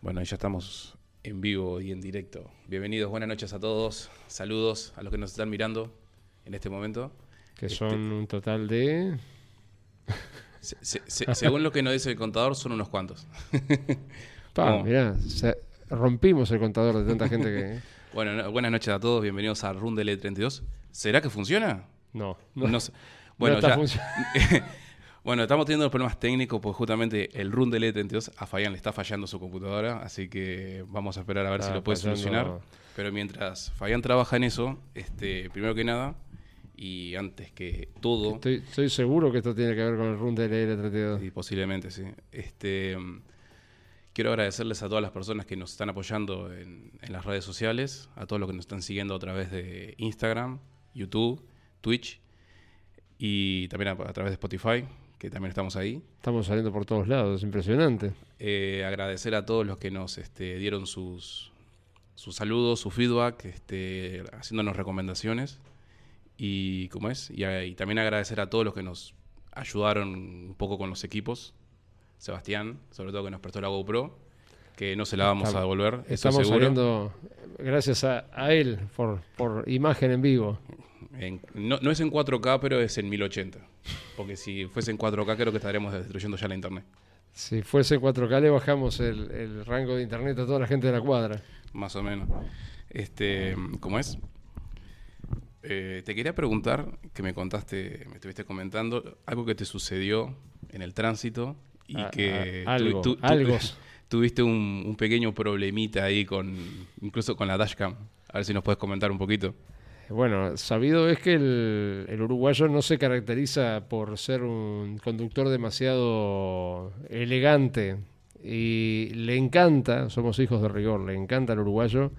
Bueno, ya estamos en vivo y en directo. Bienvenidos, buenas noches a todos. Saludos a los que nos están mirando en este momento. Que Este- son un total de. Se- se- se- según lo que nos dice el contador, son unos cuantos. Pa, mirá, rompimos el contador de tanta gente que. Bueno, no- buenas noches a todos. Bienvenidos a Rundele 32. ¿Será que funciona? No, No, no. Bueno, está ya-. Bueno, estamos teniendo problemas técnicos porque justamente el Rundele 32 a Fabián le está fallando su computadora, así que vamos a esperar a ver si lo puede fallando- solucionar. Pero mientras Fabián trabaja en eso, este, primero que nada, y antes que todo, Estoy, estoy seguro que esto tiene que ver con el run del L32. y posiblemente sí, este, quiero agradecerles a todas las personas que nos están apoyando en, en las redes sociales, a todos los que nos están siguiendo a través de Instagram, YouTube, Twitch y también a, a través de Spotify, que también estamos ahí. Estamos saliendo por todos lados, es impresionante. Eh, agradecer a todos los que nos este, dieron sus, sus saludos, su feedback, este, haciéndonos recomendaciones. Y cómo es, y, a- y también agradecer a todos los que nos ayudaron un poco con los equipos. Sebastián, sobre todo que nos prestó la GoPro, que no se la vamos a devolver, Estamos seguro. saliendo, gracias a, a él, por, por imagen en vivo. En- no, no es en 4K, pero es en 1080. Porque si fuese en 4K, creo que estaremos destruyendo ya la internet. Si fuese 4K, le bajamos el, el rango de internet a toda la gente de la cuadra. Más o menos. Este, ¿Cómo es? Eh, te quería preguntar, que me contaste, me estuviste comentando, algo que te sucedió en el tránsito y A- que a- algo, tu- tu- algo. tuviste un, un pequeño problemita ahí con, incluso con la dashcam. A ver si nos puedes comentar un poquito. Bueno, sabido es que el, uruguayo no se caracteriza por ser un conductor demasiado elegante y le encanta, somos hijos de rigor, le encanta al uruguayo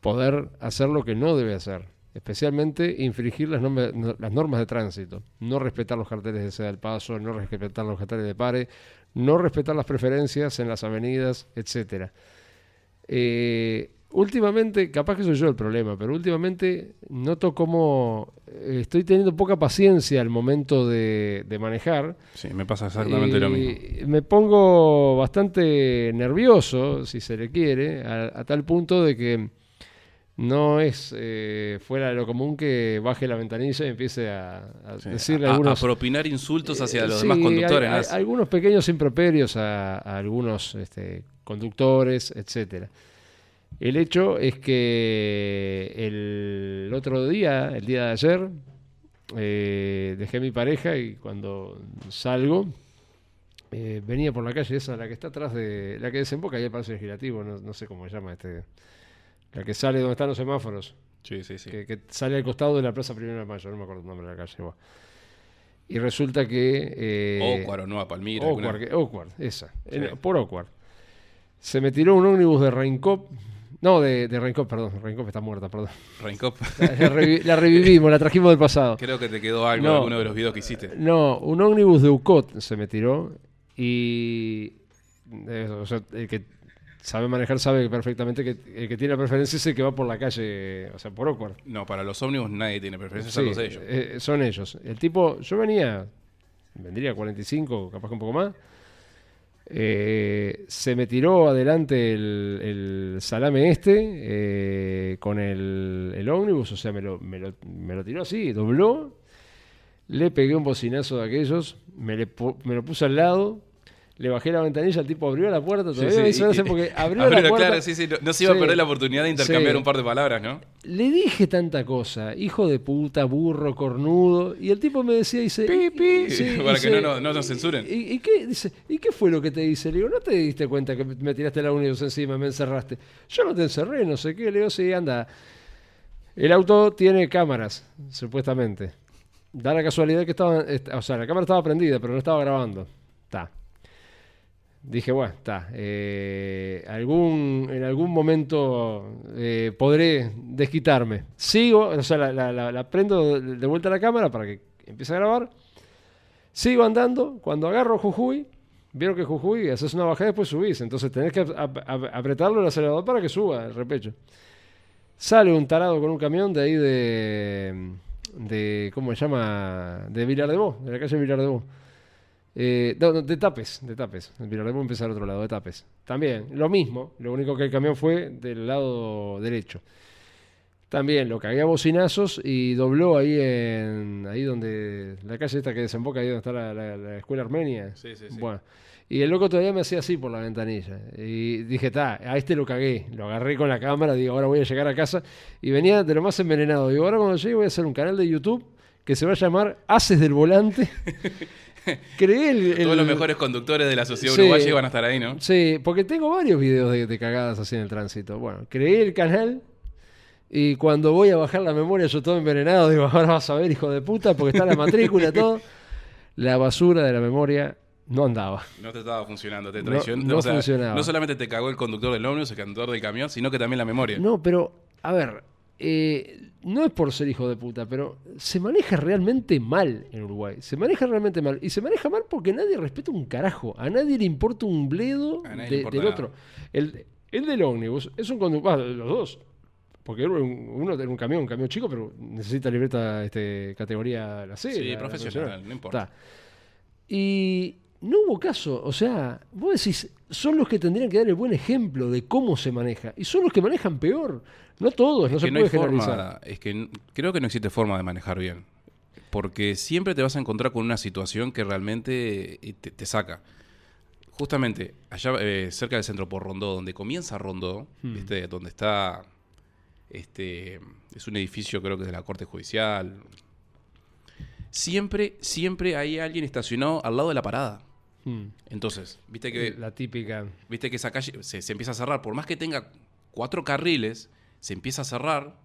poder hacer lo que no debe hacer, especialmente infringir las, las normas de tránsito, no respetar los carteles de ceda del paso, no respetar los carteles de pare, no respetar las preferencias en las avenidas, etcétera. Eh, últimamente, capaz que soy yo el problema, pero últimamente noto como eh, estoy teniendo poca paciencia al momento de, de manejar. Sí, me pasa exactamente lo mismo. Y Me pongo bastante nervioso, si se le quiere, a, a tal punto de que no es eh, fuera de lo común que baje la ventanilla y empiece a, a Sí, decirle a, algunos... a propinar insultos hacia Eh, los sí, demás conductores. hay- ¿no? hay- algunos pequeños improperios a, a algunos este, conductores, etcétera. El hecho es que el otro día, el día de ayer, eh, dejé a mi pareja y cuando salgo, eh, venía por la calle esa, la que está atrás de. la que desemboca ahí el girativo, no, no sé cómo se llama este. La que sale donde están los semáforos Sí, sí, sí. que, que sale al costado de la Plaza Primero de Mayo, no me acuerdo el nombre de la calle. Y resulta que... Eh, Ocuar o Nueva Palmira. Ocuar, alguna- que- Ocuar, esa. Sí. En- por Ocuar. Se me tiró un ómnibus de Reincop. No, de, de Reincop, perdón. Reincop está muerta, perdón. Reincop. La, revi- la revivimos, la trajimos del pasado. Creo que te quedó algo No. en alguno de los videos que hiciste. No, un ómnibus de UCOT se me tiró y... eh, o sea, el que sabe manejar sabe perfectamente que el que tiene la preferencia es el que va por la calle, o sea, por Ocuar. No, para los ómnibus nadie tiene preferencia, Sí, son los de ellos. eh, son ellos. El tipo, yo venía, vendría 45, capaz que un poco más. Eh, se me tiró adelante el, salame este eh, con el, el ómnibus, o sea, me lo, me, lo, me lo tiró así, dobló. Le pegué un bocinazo de aquellos, me, le me lo puse al lado, le bajé la ventanilla, el tipo abrió la puerta, Sí, todavía sí, me hizo y- gracia porque abrió Abrió la puerta. claro, sí, sí, no, no se iba Sí. a perder la oportunidad de intercambiar Sí. un par de palabras, ¿no? Le dije tanta cosa, hijo de puta, burro, cornudo, y el tipo me decía, dice, Pi, pi, sí, para que dice, no, no- no nos censuren. ¿Y, y qué, dice, ¿Y qué fue lo que te dice? Le digo, ¿no te diste cuenta que me tiraste la ómnibus encima, me encerraste? Yo no te encerré, no sé qué. Le digo, sí, anda. El auto tiene cámaras, supuestamente. Da la casualidad que estaba, est- o sea, la cámara estaba prendida, pero no estaba grabando. Está. Dije, bueno, está. eh, algún, en algún momento eh, podré desquitarme. Sigo, o sea, la, la- la- la prendo de vuelta a la cámara para que empiece a grabar. Sigo andando. Cuando agarro Jujuy, vieron que Jujuy haces una bajada y después subís. Entonces tenés que ap- ap- ap- apretarlo el acelerador para que suba el repecho. Sale un tarado con un camión de ahí de. de ¿Cómo se llama? De Vilar de Bo, de la calle Vilar de Bo. Eh, no, no, de tapes, de tapes. Voy a empezar otro lado, de tapes. También, lo mismo. Lo único que el camión fue del lado derecho. También lo cagué a bocinazos y dobló ahí en. ahí donde. la calle esta que desemboca ahí donde está la, la- la escuela armenia. Sí, sí, sí. Bueno. Y el loco todavía me hacía así por la ventanilla. Y dije, ta, a este lo cagué. Lo agarré con la cámara, digo, ahora voy a llegar a casa. Y venía de lo más envenenado. Digo, ahora cuando llegue voy a hacer un canal de YouTube que se va a llamar Haces del Volante. Creé el, el- Todos los mejores conductores de la sociedad Sí. uruguaya van a estar ahí, ¿no? Sí, porque tengo varios videos de, de cagadas así en el tránsito. Bueno, creé el canal y cuando voy a bajar la memoria yo todo envenenado, digo, ahora vas a ver, hijo de puta, porque está la matrícula, todo. La basura de la memoria no andaba. No te estaba funcionando, te traicionó. no o sea, funcionaba. no solamente te cagó el conductor del ómnibus, el conductor del camión, sino que también la memoria. No, pero, a ver, eh, no es por ser hijo de puta, pero se maneja realmente mal en Uruguay. Se maneja realmente mal. Y se maneja mal porque nadie respeta un carajo. A nadie le importa un bledo de- importa del otro. El, el del ómnibus es un conductor, los dos. Porque uno tiene un camión, un camión chico, pero necesita libreta este, categoría la C. Sí, la- la profesional, no importa. Y no hubo caso. O sea, vos decís, son los que tendrían que dar el buen ejemplo de cómo se maneja. Y son los que manejan peor. No todos, no Es se que no puede hay generalizar. forma, es que creo que no existe forma de manejar bien. Porque siempre te vas a encontrar con una situación que realmente eh, te, te saca. Justamente, allá eh, cerca del centro por Rondó, donde comienza Rondó, Hmm. ¿viste? donde está, este, es un edificio creo que es de la Corte Judicial. Siempre, siempre hay alguien estacionado al lado de la parada. Hmm. Entonces, viste que La típica. Viste que esa calle se, se empieza a cerrar. Por más que tenga cuatro carriles, se empieza a cerrar.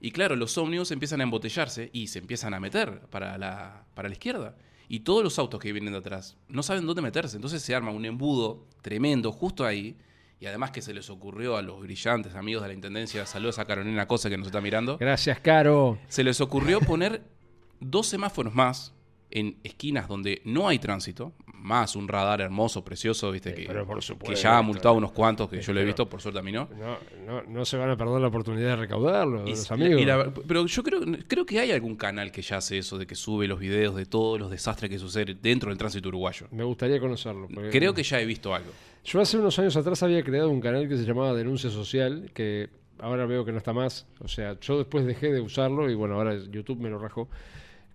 Y claro, los ómnibus empiezan a embotellarse y se empiezan a meter para la, para la izquierda. Y todos los autos que vienen de atrás no saben dónde meterse. Entonces se arma un embudo tremendo justo ahí. Y además que se les ocurrió a los brillantes amigos de la Intendencia, saludos a Carolina Cosa que nos está mirando, Gracias, Caro. se les ocurrió poner dos semáforos más en esquinas donde no hay tránsito, más un radar hermoso, precioso, viste, que, por que supuesto. ya ha multado unos cuantos, que yo lo he visto, por suerte a mí no. No, no, no se van a perder la oportunidad de recaudarlo, Y- los amigos. la- pero yo creo, creo que hay algún canal que ya hace eso, de que sube los videos de todos los desastres que suceden dentro del tránsito uruguayo. Me gustaría conocerlo. porque- Creo que ya he visto algo. Yo hace unos años atrás había creado un canal que se llamaba Denuncia Social, que ahora veo que no está más. O sea, yo después dejé de usarlo y bueno, ahora YouTube me lo rajó.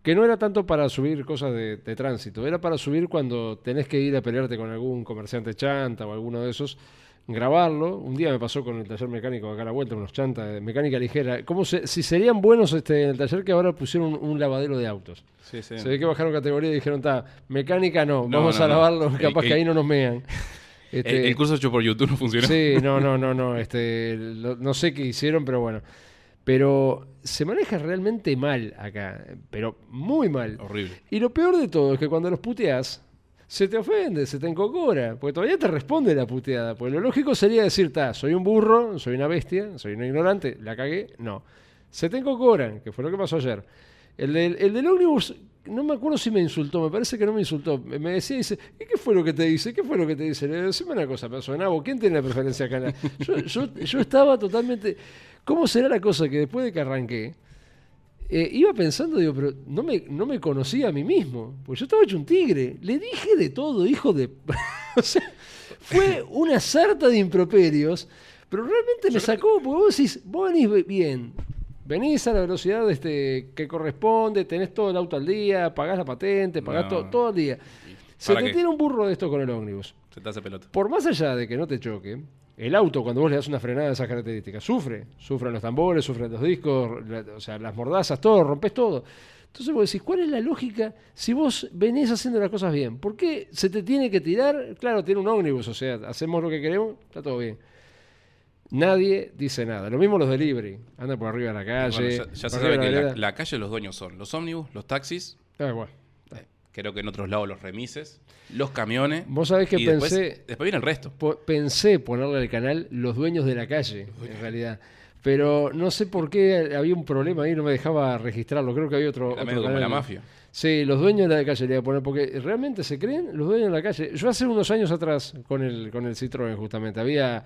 Que no era tanto para subir cosas de, de tránsito, era para subir cuando tenés que ir a pelearte con algún comerciante chanta o alguno de esos, grabarlo. Un día me pasó con el taller mecánico acá a la vuelta, unos chantas de mecánica ligera. ¿Cómo se- si serían buenos este, en el taller que ahora pusieron un, un lavadero de autos? Sí, sí. Se ve que bajaron categoría y dijeron, ta, mecánica no, No, vamos no, a no. lavarlo, capaz que el- ahí no nos mean. El, el curso hecho por YouTube no funcionó. Sí, no, no, no, no, este, lo- no sé qué hicieron, pero bueno. Pero se maneja realmente mal acá, pero muy mal. Horrible. Y lo peor de todo es que cuando los puteás, se te ofende, se te encocora, porque todavía te responde la puteada. Pues lo lógico sería decir, ta, soy un burro, soy una bestia, soy un ignorante, la cagué. No. Se te encocoran, que fue lo que pasó ayer. El del, el del ómnibus, no me acuerdo si me insultó, me parece que no me insultó. Me decía, dice, ¿y qué fue lo que te dice? ¿Qué fue lo que te dice? Le digo, decime una cosa, persona, ¿vos quién tiene la preferencia acá? Yo, yo, yo estaba totalmente... ¿Cómo será la cosa que después de que arranqué, eh, iba pensando, digo, pero no me, no me conocía a mí mismo, porque yo estaba hecho un tigre. Le dije de todo, hijo de... o sea, fue una sarta de improperios, pero realmente me sacó, porque vos decís, vos venís bien, venís a la velocidad este, que corresponde, tenés todo el auto al día, pagás la patente, pagás No. todo, todo al día. Se ¿Para te qué? tiene un burro de esto con el ómnibus. Se te hace pelota. Por más allá de que no te choque, el auto, cuando vos le das una frenada de esas características, sufre. Sufren los tambores, sufren los discos, la- o sea, las mordazas, todo, rompes todo. Entonces vos decís, ¿cuál es la lógica si vos venís haciendo las cosas bien? ¿Por qué se te tiene que tirar? Claro, tiene un ómnibus, o sea, hacemos lo que queremos, está todo bien. Nadie dice nada. Lo mismo los delivery. Andan por arriba de la calle. Bueno, ya, se sabe que la calle los dueños son los ómnibus, los taxis, Ah, bueno. Creo que en otros lados los remises, los camiones. Vos sabés que y pensé, después viene el resto. po- pensé ponerle al canal Los Dueños de la Calle, en realidad. Pero no sé por qué había un problema ahí, no me dejaba registrarlo. Creo que había otro. Otro como la mafia. Sí, los dueños de la calle le iba a poner, porque realmente se creen los dueños de la calle. Yo hace unos años atrás, con el, con el Citroën justamente, había,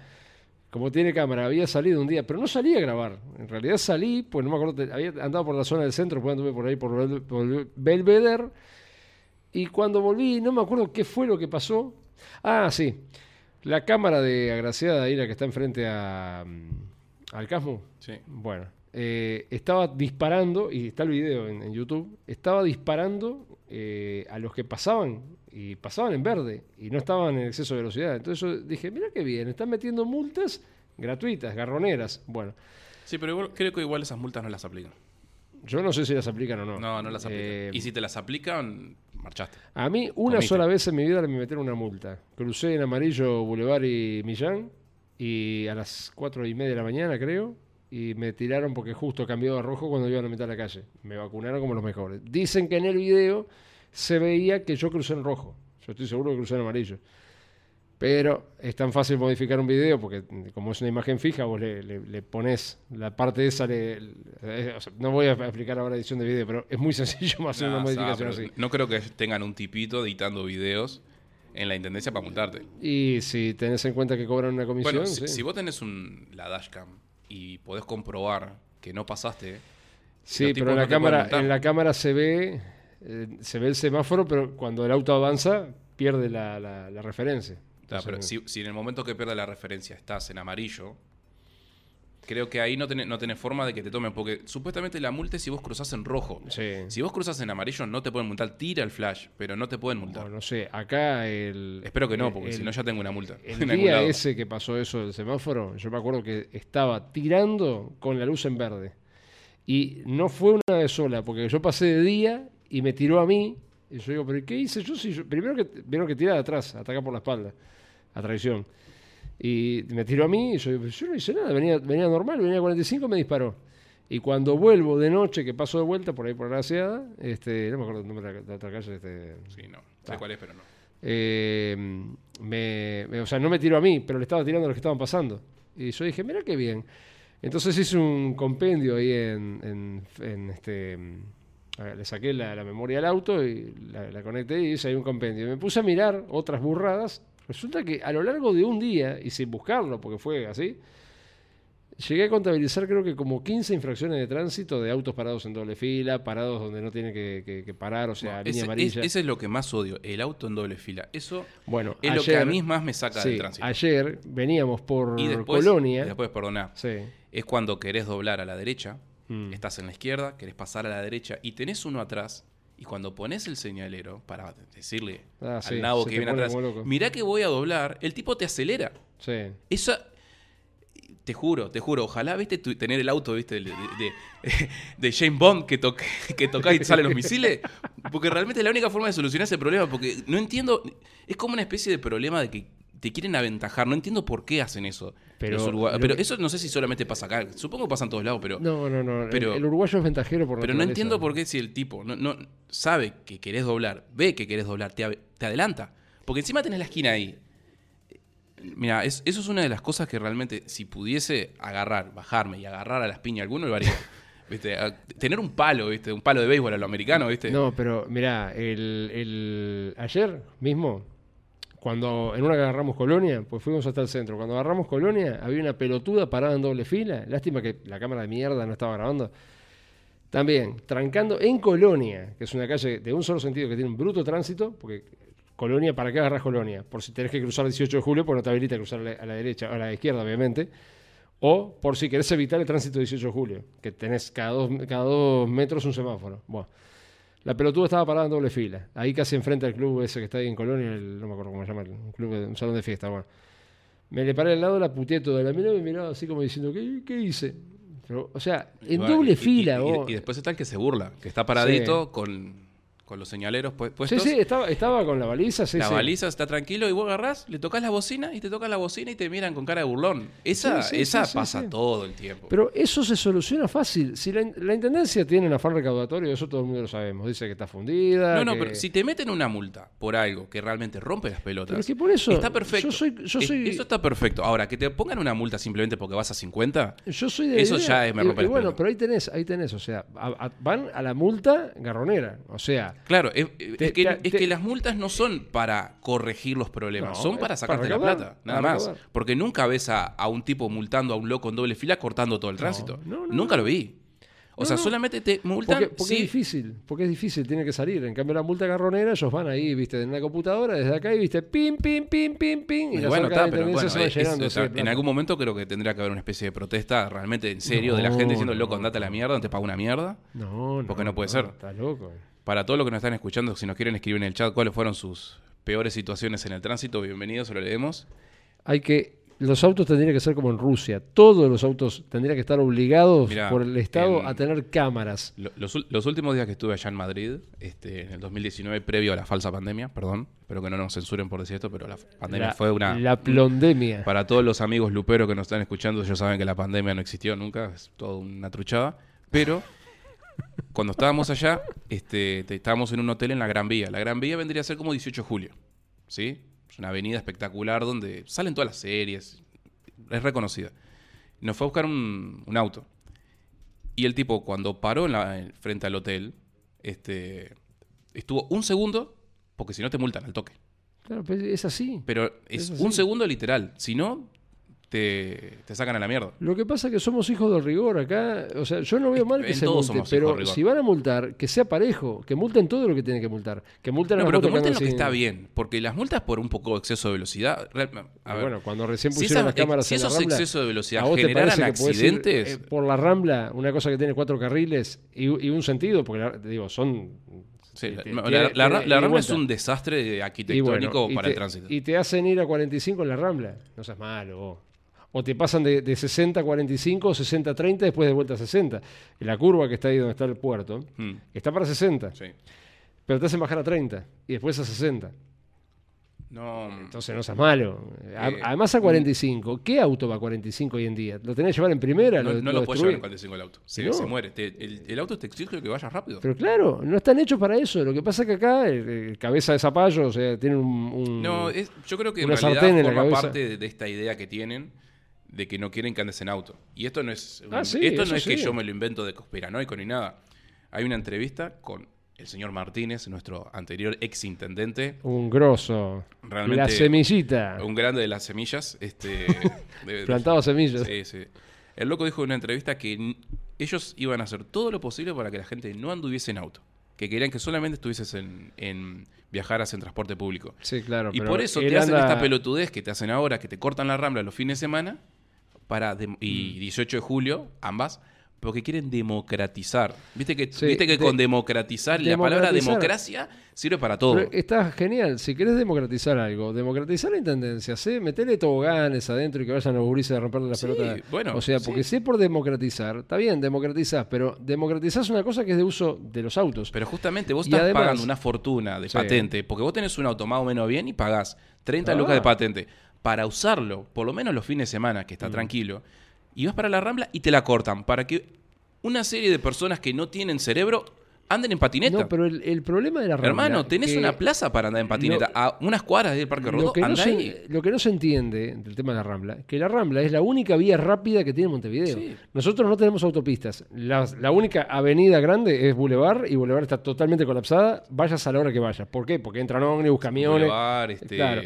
como tiene cámara, había salido un día, pero no salí a grabar. En realidad salí, pues no me acuerdo, había andado por la zona del centro, pues anduve por ahí por Belvedere, Y cuando volví, no me acuerdo qué fue lo que pasó. Ah, sí. La cámara de Agraciada, ahí la que está enfrente a, mm, al Casmo. Sí. Bueno, eh, estaba disparando, y está el video en, en YouTube, estaba disparando eh, a los que pasaban, y pasaban en verde, y no estaban en exceso de velocidad. Entonces yo dije, mira qué bien, están metiendo multas gratuitas, garroneras. Bueno, Sí, pero igual- creo que igual esas multas no las aplican. Yo no sé si las aplican o no. No, no las aplican. Eh, y si te las aplican, marchaste. A mí una sola vez en mi vida me metieron una multa. Crucé en amarillo Boulevard y Millán y a las cuatro y media de la mañana creo y me tiraron porque justo cambió a rojo cuando iban a meter a la calle. Me vacunaron como los mejores. Dicen que en el video se veía que yo crucé en rojo. Yo estoy seguro que crucé en amarillo. Pero es tan fácil modificar un video porque como es una imagen fija, vos le, le- le pones la parte esa. Le, eh, o sea, no voy a explicar ahora edición de video, pero es muy sencillo hacer una modificación así. No creo que tengan un tipito editando videos en la intendencia para multarte. Y si tenés en cuenta que cobran una comisión, Bueno, si, sí. si vos tenés un, la dashcam y podés comprobar que no pasaste, Sí, pero en la cámara, en la cámara se ve, eh, se ve el semáforo, pero cuando el auto avanza pierde la, la- la referencia. Pero si, si en el momento que pierde la referencia estás en amarillo, creo que ahí no tenés, no tenés forma de que te tomen, porque supuestamente la multa es si vos cruzás en rojo. sí. Si vos cruzas en amarillo no te pueden multar, tira el flash, pero no te pueden multar. No sé, acá el... Espero que no, porque si no ya tengo una multa. El en día ese que pasó eso del semáforo, yo me acuerdo que estaba tirando con la luz en verde. Y no fue una vez sola, porque yo pasé de día y me tiró a mí. Y yo digo, ¿pero qué hice yo? Si yo- primero que vieron que tira de atrás, ataca por la espalda, a traición. Y me tiró a mí y yo digo, "Pero yo no hice nada, venía, venía normal, venía a 45 y me disparó. Y cuando vuelvo de noche, que paso de vuelta por ahí por la Graciada, este, no me acuerdo el nombre de la, de otra calle, este, Sí, no. Sé Ta. cuál es, pero no. eh, me, me- o sea, no me tiró a mí, pero le estaba tirando a los que estaban pasando. Y yo dije, mira qué bien. Entonces hice un compendio ahí en, en- en este... ver, Le saqué la, la memoria al auto y la, la conecté y hice ahí un compendio. Y me puse a mirar otras burradas. Resulta que a lo largo de un día, y sin buscarlo, porque fue así, llegué a contabilizar creo que como 15 infracciones de tránsito de autos parados en doble fila, parados donde no tienen que, que- que parar, o sea, No, línea ese, amarilla. es- ese es lo que más odio, el auto en doble fila. Eso bueno, es lo que a ayer- mí más me saca Sí, del tránsito. ayer veníamos por y después, Colonia. y después, perdona, Sí. es cuando querés doblar a la derecha, Mm. estás en la izquierda, querés pasar a la derecha y tenés uno atrás. Y cuando pones el señalero para decirle Ah, al sí, nabo que viene atrás, mirá que voy a doblar, el tipo te acelera. Sí. Eso, te juro, te juro, ojalá, viste, tu- tener el auto, viste, de, de, de- de James Bond que, toque, que toca y salen los misiles, porque realmente es la única forma de solucionar ese problema, porque no entiendo, es como una especie de problema de que te quieren aventajar, no entiendo por qué hacen eso. Pero los uruguayos. lo pero que- eso no sé si solamente pasa acá, supongo que pasa en todos lados, pero... No, no, no. el- Pero- el, uruguayo es ventajero por Pero no entiendo por qué si el tipo no, no sabe que querés doblar, ve que querés doblar, te, te adelanta. Porque encima tenés la esquina ahí. Mira, es- eso es una de las cosas que realmente, si pudiese agarrar, bajarme y agarrar a las piñas alguno, lo haría. ¿Viste? A- tener un palo, ¿viste? Un palo de béisbol a lo americano, ¿viste? No, pero mirá, el, el- ayer mismo, cuando en una que agarramos Colonia, pues fuimos hasta el centro. Cuando agarramos Colonia, había una pelotuda parada en doble fila. Lástima que la cámara de mierda no estaba grabando. También, trancando en Colonia, que es una calle de un solo sentido que tiene un bruto tránsito, porque Colonia, ¿para qué agarras Colonia? Por si tenés que cruzar el 18 de julio, pues no te habilita a cruzar a la, derecha o a la izquierda, obviamente. O por si querés evitar el tránsito 18 de julio, que tenés cada dos, cada dos metros un semáforo. Bueno, la pelotuda estaba parada en doble fila, ahí casi enfrente al club ese que está ahí en Colonia, el- no me acuerdo cómo se llama, un club, un salón de fiesta. Bueno, me le paré al lado, la puteé toda, la miraba y me miraba así como diciendo, ¿qué, qué hice? Pero, o sea, en bueno, doble y- fila, y, vos. y después está el que se burla, que está paradito con, con los señaleros pu- Sí, puestos. sí, estaba, estaba con la baliza, sí, la sí. baliza está tranquilo y vos agarrás, le tocas la bocina y te tocas la bocina y te miran con cara de burlón. Esa, Sí, esa pasa todo el tiempo. Pero eso se soluciona fácil. Si la, la intendencia tiene un afán recaudatorio, eso todo el mundo lo sabemos. Dice que está fundida. no, no, que- pero si te meten una multa por algo que realmente rompe las pelotas, Pero es que por eso. está perfecto. Yo soy. Yo Es- soy, Eso está perfecto. Ahora, que te pongan una multa simplemente porque vas a 50, yo soy de eso idea- ya es- me rompe y las bueno, pelotas. pero ahí tenés, ahí tenés. O sea, a- a- van a la multa garronera. O sea, claro, es, es Te- que, te- es te- que las multas no son para corregir los problemas, No, son para sacarte para la plata, nada más. Porque nunca ves a, a un tipo multando a un loco en doble fila cortando todo el tránsito. no, no, nunca lo vi. O sea, solamente te multan Porque, porque si- es difícil, porque es difícil, tiene que salir. En cambio, la multa garronera, ellos van ahí, viste, en una computadora, desde acá, y viste, pim, pim, pim, pim, pim, y Y las bueno, está, pero intendencia bueno, se van es- llenando. es- así de en algún momento creo que tendría que haber una especie de protesta realmente en serio de la gente diciendo, loco, andate a la mierda, no te pago una mierda. No, no. Porque no puede ser. Está loco. Para todos los que nos están escuchando, si nos quieren escribir en el chat cuáles fueron sus peores situaciones en el tránsito, bienvenidos, se lo leemos. Hay que. Los autos tendrían que ser como en Rusia. Todos los autos tendrían que estar obligados Mirá, por el Estado en- a tener cámaras. Lo- Los, últimos días que estuve allá en Madrid, este, en el 2019, previo a la falsa pandemia, perdón, espero que no nos censuren por decir esto, pero la pandemia La, fue una... la plondemia. Para todos los amigos luperos que nos están escuchando, ellos saben que la pandemia no existió nunca, es toda una truchada. Pero cuando estábamos allá, este, te- estábamos en un hotel en la Gran Vía. La Gran Vía vendría a ser como 18 de julio, ¿sí? Es una avenida espectacular donde salen todas las series, es reconocida. Nos fue a buscar un, un auto. Y el tipo, cuando paró en la, en- frente al hotel, este, estuvo un segundo, porque si no te multan al toque. Claro, pero es así. Pero es Es así. un segundo literal. Si no, te, te sacan a la mierda. Lo que pasa es que somos hijos del rigor acá. O sea, yo no veo mal que En se multe, pero si van a multar, que sea parejo, que multen todo lo que tienen que multar. Que multen No, a pero que multen lo que sin- está bien. Porque las multas por un poco de exceso de velocidad. real- a ver, Bueno, cuando recién si, pusieron esa- las cámaras si en la esos Rambla, excesos de ¿a velocidad vos te generaran parece que podés ir, accidentes. eh, por la Rambla, una cosa que tiene cuatro carriles y, y un sentido, porque la- te digo, son... sí, la, tiene- la- la- la Rambla es un desastre Y arquitectónico bueno, y para te, el tránsito. Y te hacen ir a 45 en la Rambla. No seas malo. vos. O te pasan de, de 60 a 45 o 60 a 30 después de vuelta a 60. En la curva que está ahí donde está el puerto, Mm, está para 60. sí. Pero te hacen bajar a 30 y después a 60. No, Entonces no seas malo. A- Eh, Además a 45. ¿Qué auto va a 45 hoy en día? ¿Lo tenés que llevar en primera? no, ¿Lo, no lo lo puedes llevar en destruís? 45 el auto. Se, No. se muere. Te- el, el auto te exige que vayas rápido. Pero claro, no están hechos para eso. Lo que pasa es que acá, el, el cabeza de zapallo, o sea, tienen un... un- No, es- yo creo que en una realidad sartén en la forma cabeza. parte de, de esta idea que tienen de que no quieren que andes en auto. Y esto no es, un- Ah, sí, esto no es que yo me lo invento de conspiranoico ni nada. Hay una entrevista con el señor Martínez, nuestro anterior ex intendente, un grosso. Realmente La semillita. un grande de las semillas. Este, de- Plantado semillas. Sí, sí. El loco dijo en una entrevista que ellos iban a hacer todo lo posible para que la gente no anduviese en auto. Que querían que solamente estuvieses en, en viajaras en transporte público. Sí, claro. Y pero por eso te hacen esta pelotudez que te hacen ahora, que te cortan la rambla los fines de semana, para Mm. y 18 de julio, ambas, porque quieren democratizar. Viste que, Sí, ¿viste que de- con democratizar, la palabra democracia sirve para todo. Pero está genial. Si querés democratizar algo, democratizar la intendencia, ¿sí? Metele toboganes adentro y que vayan los gurises a romperle la Sí, pelota. bueno, o sea, porque es por democratizar, está bien, democratizás, pero democratizás una cosa que es de uso de los autos. Pero justamente vos Y estás además- pagando una fortuna de patente, porque vos tenés un auto más o menos bien y pagás 30 Ah. lucas de patente para usarlo, por lo menos los fines de semana, que Mm. está tranquilo, y vas para la rambla y te la cortan, para que una serie de personas que no tienen cerebro anden en patineta. no, pero el, el problema de la Rambla, Hermano, tenés que una plaza para andar en patineta, a unas cuadras del Parque Rodó, lo que, no se, ahí. lo que no se entiende del tema de la Rambla, que la Rambla es la única vía rápida que tiene Montevideo. Sí. Nosotros no tenemos autopistas. La, la única avenida grande es Boulevard y Boulevard está totalmente colapsada. Vayas a la hora que vayas. ¿Por qué? Porque entran ómnibus, camiones. Boulevard, este, Claro.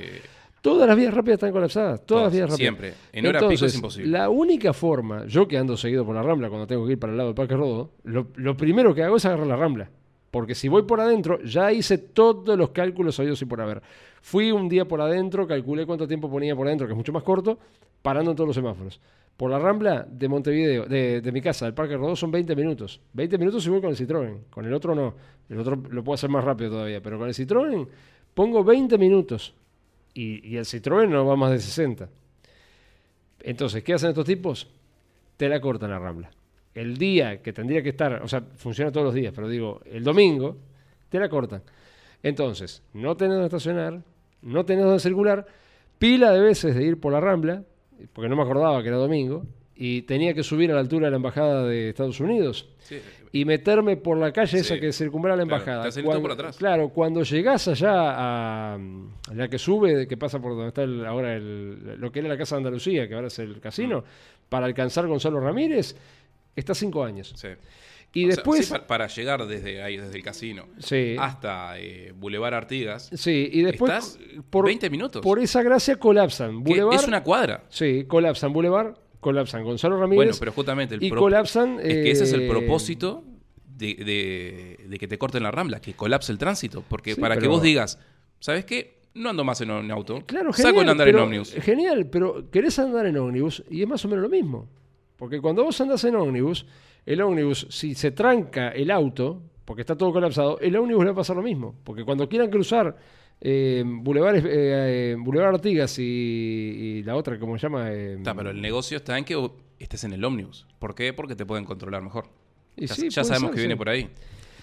Todas las vías rápidas están colapsadas. Todas, Todas, las vías rápidas. siempre. En hora pico es Entonces, imposible. La única forma, yo que ando seguido por la Rambla cuando tengo que ir para el lado del Parque Rodo, lo, lo primero que hago es agarrar la Rambla. Porque si voy por adentro, ya hice todos los cálculos oídos y por haber. Fui un día por adentro, calculé cuánto tiempo ponía por adentro, que es mucho más corto, parando en todos los semáforos. Por la Rambla de Montevideo, de, de mi casa, del Parque Rodó, son 20 minutos. 20 minutos y voy con el Citroën. Con el otro no. El otro lo puedo hacer más rápido todavía. Pero con el Citroën pongo 20 minutos. Y, el Citroën no va más de 60. Entonces, ¿qué hacen estos tipos? Te la cortan la Rambla. El día que tendría que estar, o sea, funciona todos los días, pero digo, el domingo, te la cortan. Entonces, no tenés donde estacionar, no tenés donde circular, pila de veces de ir por la Rambla, porque no me acordaba que era domingo, y tenía que subir a la altura de la Embajada de Estados Unidos Sí. y meterme por la calle esa que circunvala la Claro, embajada. todo Cuando- por atrás. Claro, cuando llegás allá a, a la que sube, que pasa por donde está el- ahora el- lo que era la Casa de Andalucía, que ahora es el casino, para alcanzar Gonzalo Ramírez, está cinco años. Sí. Y O sea, después... sí, para llegar desde ahí, desde el casino, Sí. hasta eh, Boulevard Artigas, Sí, y después estás por, 20 minutos. por esa gracia colapsan. Boulevard, es una cuadra. Sí, colapsan Boulevard, colapsan Gonzalo Ramírez Bueno, pero justamente el y colapsan... es que ese es el eh, propósito de, de- de que te corten la rambla, que colapse el tránsito. Porque Sí, para que vos digas, ¿sabes qué? No ando más en, en auto. Claro, Saco en andar pero- en ómnibus. Genial, pero querés andar en ómnibus y es más o menos lo mismo. Porque cuando vos andás en ómnibus, el ómnibus, si se tranca el auto, porque está todo colapsado, el ómnibus le va a pasar lo mismo. Porque cuando quieran cruzar eh, Boulevard, eh, Boulevard Artigas y, y la otra, ¿cómo se llama? Eh, Está, pero el negocio está en que estés en el ómnibus. ¿Por qué? Porque te pueden controlar mejor. y ya sí, ya puede sabemos ser, que viene por ahí.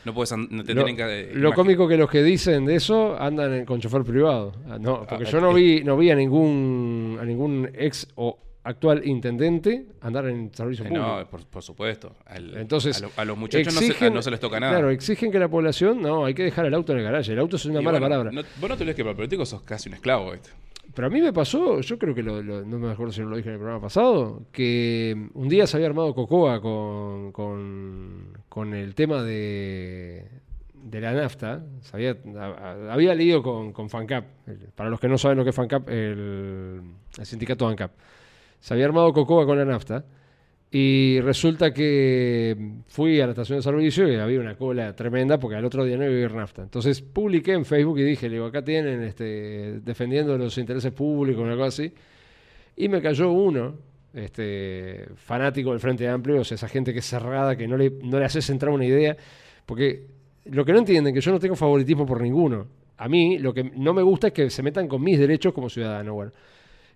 No puedes an- no te Lo, tienen que. eh, lo cómico que los que dicen de eso andan en- con chofer privado. Ah, No, porque Ah, yo no eh. vi, no vi a ningún, a ningún ex o actual intendente andar en servicio Eh, público. no, por, por supuesto. Al- Entonces, a, lo- a los muchachos no, se, no se les toca nada. Claro, exigen que la población, no, hay que dejar el auto en el garaje. El auto es una Y mala bueno, palabra. no- vos no te olvides que para el político sos casi un esclavo, ¿viste? Pero a mí me pasó, yo creo que lo- lo- no me acuerdo si lo dije en el programa pasado, que un día se había armado Cocoa con, con, con el tema de, de la nafta. Había, leído con, con FANCAP. Para los que no saben lo que es FANCAP, el, el sindicato ANCAP. Se había armado Cocoa con la nafta. Y resulta que fui a la estación de servicio y había una cola tremenda porque al otro día no iba a haber nafta. Entonces publiqué en Facebook y dije, digo, acá tienen este, defendiendo los intereses públicos, una cosa así. Y me cayó uno, este, fanático del Frente Amplio, o sea, esa gente que es cerrada, que no le, no le haces entrar una idea. Porque lo que no entienden, que yo no tengo favoritismo por ninguno. A mí lo que no me gusta es que se metan con mis derechos como ciudadano. Bueno.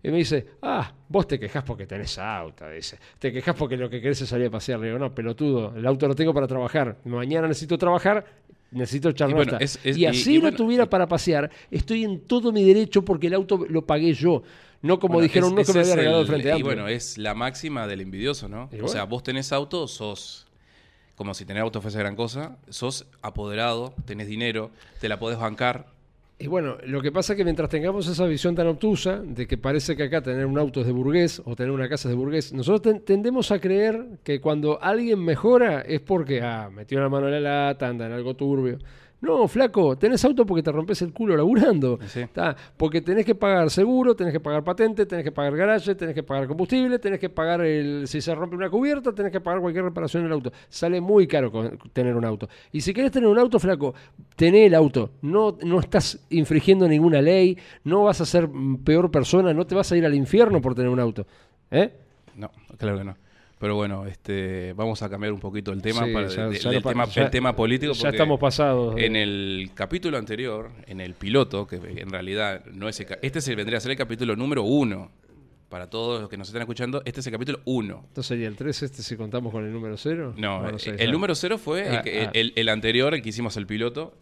Y me dice, ah, vos te quejás porque tenés auto, dice. Te quejás porque lo que querés es salir a pasear. Le digo, no, pelotudo, el auto lo tengo para trabajar. Mañana necesito trabajar, necesito echar Y bueno, y y- así y lo tuviera y- para pasear, estoy en todo mi derecho porque el auto lo pagué yo. No como Bueno, dijeron, es- no que me había regalado el Frente Y Amplio. bueno, es la máxima del envidioso, ¿no? Y O sea, vos tenés auto, sos como si tener auto fuese gran cosa, sos apoderado, tenés dinero, te la podés bancar. Y bueno, lo que pasa es que mientras tengamos esa visión tan obtusa de que parece que acá tener un auto es de burgués o tener una casa es de burgués, nosotros ten- tendemos a creer que cuando alguien mejora es porque, ah, metió la mano en la lata, anda en algo turbio. No, flaco, tenés auto porque te rompes el culo laburando. Sí. Está, porque tenés que pagar seguro, tenés que pagar patente, tenés que pagar garaje, tenés que pagar combustible, tenés que pagar el si se rompe una cubierta, tenés que pagar cualquier reparación en el auto. Sale muy caro con- tener un auto. Y si querés tener un auto, flaco, tené el auto. No, no estás infringiendo ninguna ley, no vas a ser mm, peor persona, no te vas a ir al infierno por tener un auto. ¿Eh? No, claro que no. Pero bueno, este, vamos a cambiar un poquito el tema, Sí, para- ya- de- ya del lo pa- tema, ya- el tema político. Ya estamos pasados. En el capítulo anterior, en el piloto, que en realidad no es el este se vendría a ser el capítulo número uno. Para todos los que nos están escuchando, este es el capítulo uno. ¿Esto sería el 3 este si contamos con el número 0? No, eh, sé, el número cero fue el, Ah, que- ah. el- el anterior, el que hicimos el piloto.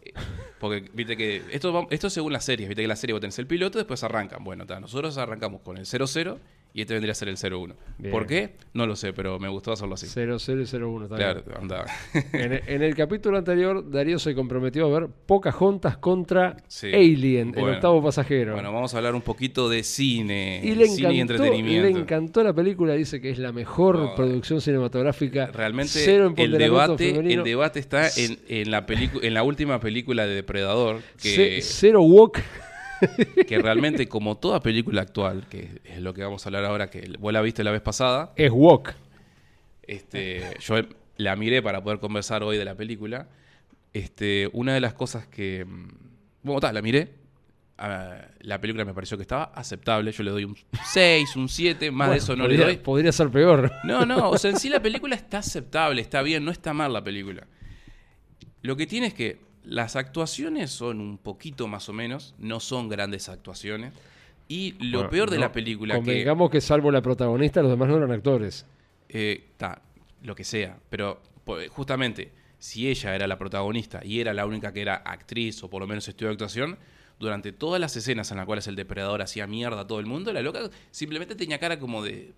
Porque, viste que. Esto, esto es según las series, viste que la serie vos tenés el piloto, después arrancan. Bueno, nosotros arrancamos con el 00 y este vendría a ser el 01. Bien. ¿Por qué? No lo sé, pero me gustó hacerlo así. 0, 0 y 0, 1. Claro, anda. En, el- en el capítulo anterior, Darío se comprometió a ver Pocahontas contra Sí. Alien, el octavo pasajero. Bueno, vamos a hablar un poquito de cine. y le cine y entretenimiento. le encantó la película, dice que es la mejor No, producción cinematográfica. Realmente cero el debate, femenino, el debate está en, en la en la última película de Depredador, que, cero walk. que realmente, como toda película actual, que es lo que vamos a hablar ahora, que vos la viste la vez pasada, Es walk. este, yo la miré para poder conversar hoy de la película. Este, una de las cosas que. mm, Bueno, ta, la miré. ah, la película me pareció que estaba aceptable. Yo le doy un 6, un 7, más de eso no podría, le doy. Podría ser peor. No, no, o sea, en sí la película está aceptable, está bien, no está mal la película. Lo que tiene es que las actuaciones son un poquito más o menos, no son grandes actuaciones. Y lo Bueno, peor de no, la película que... Convengamos que salvo la protagonista, los demás no eran actores. eh, ta, lo que sea, pero po- justamente si ella era la protagonista y era la única que era actriz o por lo menos estudió actuación, durante todas las escenas en las cuales el depredador hacía mierda a todo el mundo, la loca simplemente tenía cara como de...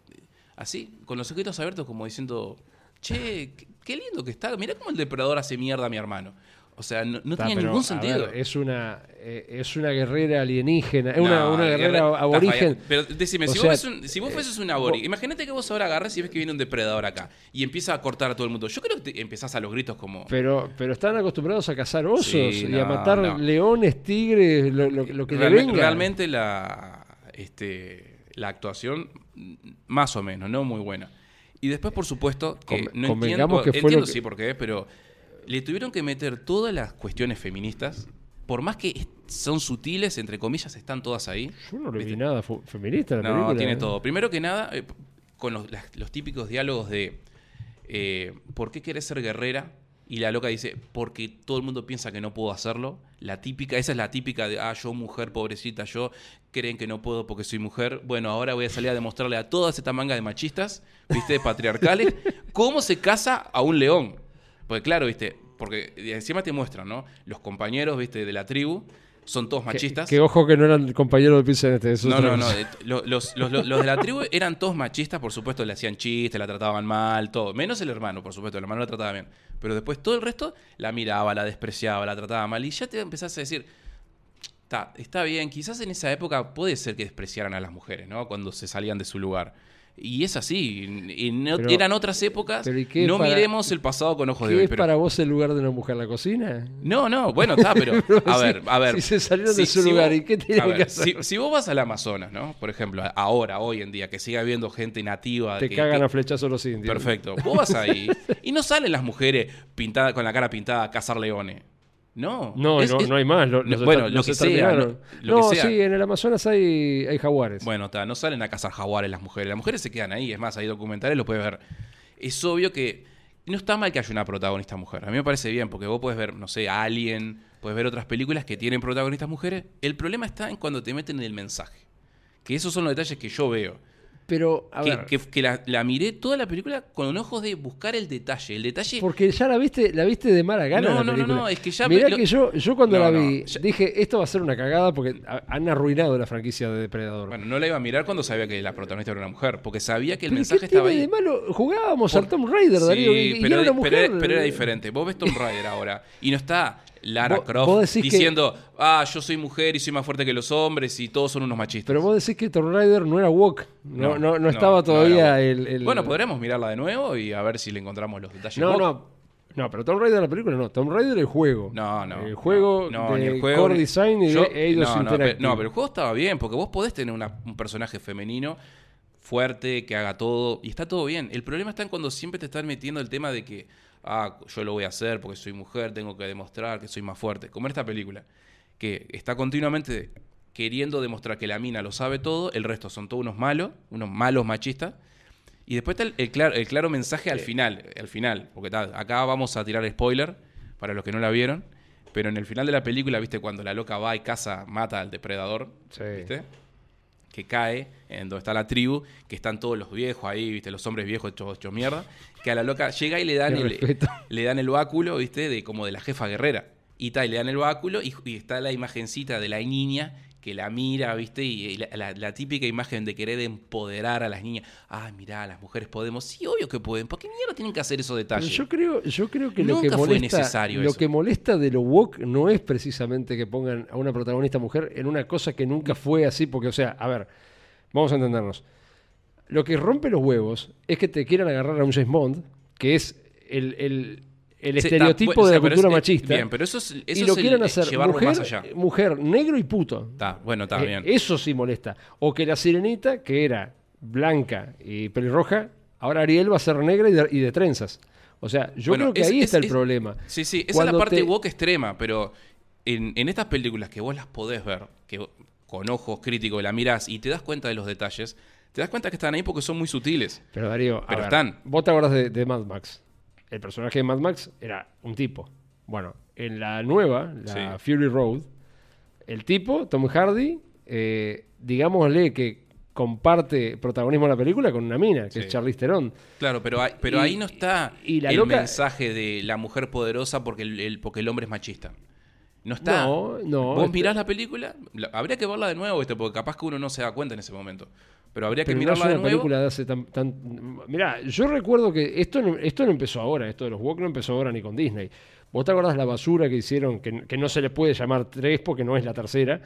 así, con los ojitos abiertos como diciendo, che, qué, qué lindo que está, mirá cómo el depredador hace mierda a mi hermano. O sea, no, no Ta, tenía pero, ningún sentido. ver, es una eh, es una guerrera alienígena, es No, una, una guerrera aborigen. Pero decime, si, sea, vos, fueses un, si vos fueses un aborigen, imagínate que vos ahora agarras y ves que viene un depredador acá y empieza a cortar a todo el mundo. Yo creo que te- empezás a los gritos como... Pero, pero están acostumbrados a cazar osos Sí, y a matar leones, tigres, lo, lo- lo que Realme- le venga. Realmente la, este, la actuación más o menos, no muy buena. Y después, por supuesto, que Conve- no convengamos entiendo, que fue entiendo que- sí por qué, pero le tuvieron que meter todas las cuestiones feministas, por más que son sutiles, entre comillas, están todas ahí. Yo no le vi ¿Viste? nada feminista en la No, película. tiene ¿eh? todo. Primero que nada, eh, con los, las- los típicos diálogos de eh, ¿por qué querés ser guerrera? Y la loca dice, porque todo el mundo piensa que no puedo hacerlo. La típica, esa es la típica de, ah, yo mujer, pobrecita, yo creen que no puedo porque soy mujer. Bueno, ahora voy a salir a demostrarle a toda esta manga de machistas, viste, patriarcales, cómo se casa a un león. Porque claro, viste, porque encima te muestran, ¿no? Los compañeros, viste, de la tribu son todos machistas. Que, ojo que no eran compañeros de pizza en este. No, no, no. Los, los- los- los de la tribu eran todos machistas, por supuesto, le hacían chistes, la trataban mal, todo. Menos el hermano, por supuesto, el hermano la trataba bien. Pero después todo el resto la miraba, la despreciaba, la trataba mal. Y ya te empezás a decir, está, está bien, quizás en esa época puede ser que despreciaran a las mujeres, ¿no? Cuando se salían de su lugar. Y es así. Pero- eran otras épocas. pero ¿y qué es No para- miremos el pasado con ojos de ¿Qué hoy. es pero- para vos el lugar de una mujer? ¿La cocina? No, no, bueno, está, pero. A Si- ver, a ver. si se salieron de su si lugar, vos- ¿y qué ver, que hacer? Si, si vos vas al Amazonas, ¿no? Por ejemplo, ahora, hoy en día, que sigue habiendo gente nativa. Te que- cagan que- a flechazos los indios. Perfecto. Vos vas ahí y no salen las mujeres pintadas con la cara pintada a cazar leones. No. No, Es- no, es- no hay más. lo- no, los bueno, lo los que sea, no- lo No, que sea. sí, en el Amazonas hay, hay jaguares. Bueno, ta, no salen a cazar jaguares las mujeres. Las mujeres se quedan ahí. Es más, hay documentales, lo puedes ver. Es obvio que no está mal que haya una protagonista mujer. A mí me parece bien, porque vos puedes ver, no sé, Alien, puedes ver otras películas que tienen protagonistas mujeres. El problema está en cuando te meten en el mensaje. Que esos son los detalles que yo veo. Pero, a que ver, que- que la, la miré toda la película con ojos de buscar el detalle. El detalle. porque ya la viste, la viste de mala gana. No, la no, no, película. no, es que ya Mirá lo- que yo, yo cuando No, la no, vi, ya- dije, esto va a ser una cagada porque ha- han arruinado la franquicia de Depredador. Bueno, no la iba a mirar cuando sabía que la protagonista era una mujer, porque sabía que el ¿Pero mensaje qué estaba tiene ahí. de malo? Jugábamos Por- al Tomb Raider, Sí, Darío, y, pero, era era, una pero mujer. era- pero era diferente. Vos ves Tomb Raider ahora y no está Lara Vos- Croft vos decís que- diciendo, ah, yo soy mujer y soy más fuerte que los hombres y todos son unos machistas. Pero vos decís que Tomb Raider no era woke. No, no, no, no, estaba todavía el, el- Bueno, podremos mirarla de nuevo y a ver si le encontramos los detalles. No, Vos- no. No, pero Tomb Raider la película no. Tomb Raider el juego. No, no. El juego no, de el juego, Core Design y Yo- de Eidos no, no, pero, no, pero el juego estaba bien, porque vos podés tener una- un personaje femenino fuerte, que haga todo, y está todo bien. El problema está en cuando siempre te están metiendo el tema de que, ah, yo lo voy a hacer porque soy mujer, tengo que demostrar que soy más fuerte. Como en esta película, que está continuamente queriendo demostrar que la mina lo sabe todo, el resto son todos unos malos, unos malos machistas. Y después está el, el claro, el claro mensaje al final, al final, porque tal, acá vamos a tirar spoiler para los que no la vieron, pero en el final de la película, viste, cuando la loca va y caza, mata al depredador, Sí. viste, que cae en donde está la tribu, que están todos los viejos ahí, viste, los hombres viejos hechos, hechos mierda, que a la loca llega y le dan el, le dan el báculo, viste, de como de la jefa guerrera. Y tal, le dan el báculo y, y está la imagencita de la niña que la mira, ¿viste? Y, y la, la- la típica imagen de querer empoderar a las niñas. Ah, mirá, las mujeres podemos. Sí, obvio que pueden. ¿Por qué mierda tienen que hacer esos detalles? yo creo, yo creo que lo Nunca que fue molesta, necesario lo eso. que molesta de lo woke no es precisamente que pongan a una protagonista mujer en una cosa que nunca fue así, porque, o sea, a ver, vamos a entendernos. Lo que rompe los huevos es que te quieran agarrar a un James Bond, que es el, el- el Sí, estereotipo de la cultura es- machista. Bien, pero eso es, eso y lo quieren hacer llevarlo mujer, más allá. mujer, negro y puto. Está, bueno, está Eh, bien. Eso sí molesta. O que la sirenita, que era blanca y pelirroja, ahora Ariel va a ser negra y de, y de trenzas. O sea, yo Bueno, creo que es- ahí es- está el problema. Sí, sí, esa es la parte te- woke extrema, pero en, en estas películas que vos las podés ver, que con ojos críticos la mirás y te das cuenta de los detalles, te das cuenta que están ahí porque son muy sutiles. Pero Darío, a Pero ver, están. vos te acordás de, de Mad Max. El personaje de Mad Max era un tipo. Bueno, en la nueva, la Fury Road, el tipo, Tom Hardy, eh, digámosle que comparte protagonismo en la película con una mina, que Sí. es Charlize Theron. Claro, pero, hay- pero Y- ahí no está y la el loca- mensaje de la mujer poderosa porque el, el- porque el hombre es machista. No está. No, no, Vos este- mirás la película, la- habría que verla de nuevo, ¿viste? porque capaz que uno no se da cuenta en ese momento. Pero habría que Pero no es mirarla de una nuevo. película de hace tan, tan... Mirá, yo recuerdo que esto no, esto no empezó ahora, esto de los woke no empezó ahora ni con Disney. ¿Vos te acordás la basura que hicieron, que, que no se le puede llamar tres porque no es la tercera,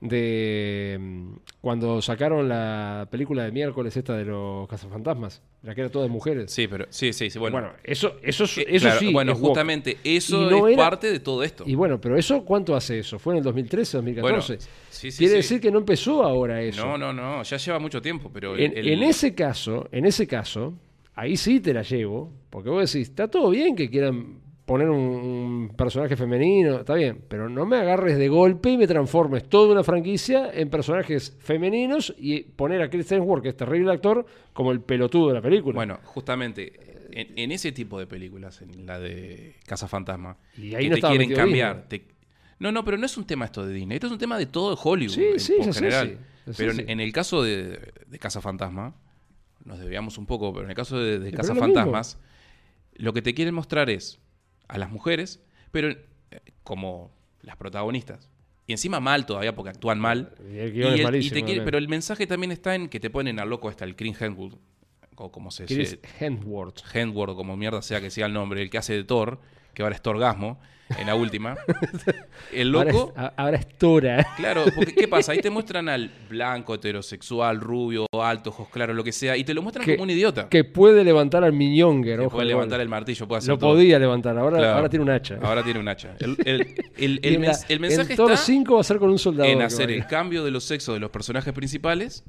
de mm, cuando sacaron la película de miércoles esta de los cazafantasmas, la que era toda de mujeres. Sí, pero sí, sí, sí, bueno. Bueno, eso, eso, es- Eh, eso claro, sí. bueno, es woke. justamente eso no es era- parte de todo esto. Y bueno, pero eso, ¿cuánto hace eso? ¿Fue en el 2013, 2014? Bueno, sí, sí, Quiere decir que no empezó ahora eso. No, no, no, ya lleva mucho tiempo, pero En, el- en ese caso, en ese caso, ahí sí te la llevo, porque vos decís, está todo bien que quieran poner un, un personaje femenino, está bien, pero no me agarres de golpe y me transformes toda una franquicia en personajes femeninos y poner a Chris Hemsworth, que es terrible actor, como el pelotudo de la película. Bueno, justamente en, en ese tipo de películas, en la de Casa Fantasma, Y ahí que no te quieren cambiar. te- No, no, pero no es un tema esto de Disney, esto es un tema de todo Hollywood Sí, en, sí, por general. sí, sé, pero en, sí. en el caso de, de Casa Fantasma, nos desviamos un poco, pero en el caso de, Casa lo. Fantasmas, lo que te quieren mostrar es a las mujeres, pero eh, como las protagonistas. Y encima mal todavía porque actúan mal. Y el guion es y malísimo te quiere- también. pero el mensaje también está en que te ponen al loco hasta el Chris Hemsworth, o como se Chris se- Hemsworth. Hemsworth, como mierda sea que sea el nombre, el que hace de Thor, que ahora es Thorgasmo, en la última. El Ahora loco, es, ahora es Tora. claro, porque ¿qué pasa? Ahí te muestran al blanco, heterosexual, rubio, alto, ojos claros, lo que sea, y te lo muestran Que- como un idiota. Que puede levantar al Miñonger. Ojo puede levantar el martillo, puede hacer Lo todo. podía levantar, ahora, Claro. ahora tiene un hacha. Ahora tiene un hacha. El, el- el- el la- mensaje está 5 va a ser con un soldado. en hacer el cambio de los sexos de los personajes principales.